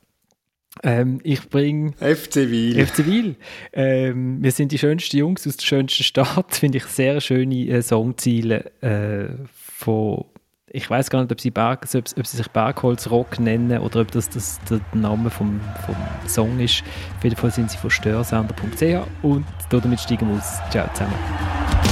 ähm, ich bringe FC Wiel. FC Wiel. Ähm, wir sind die schönsten Jungs aus der schönsten Stadt. Finde ich sehr schöne äh, Songziele äh, von ich weiß gar nicht, ob sie, Berg, ob, ob sie sich Bergholzrock nennen oder ob das, das der Name vom, vom Song ist. Auf jeden Fall sind sie von störsender.ch und damit steigen wir aus. Ciao zusammen.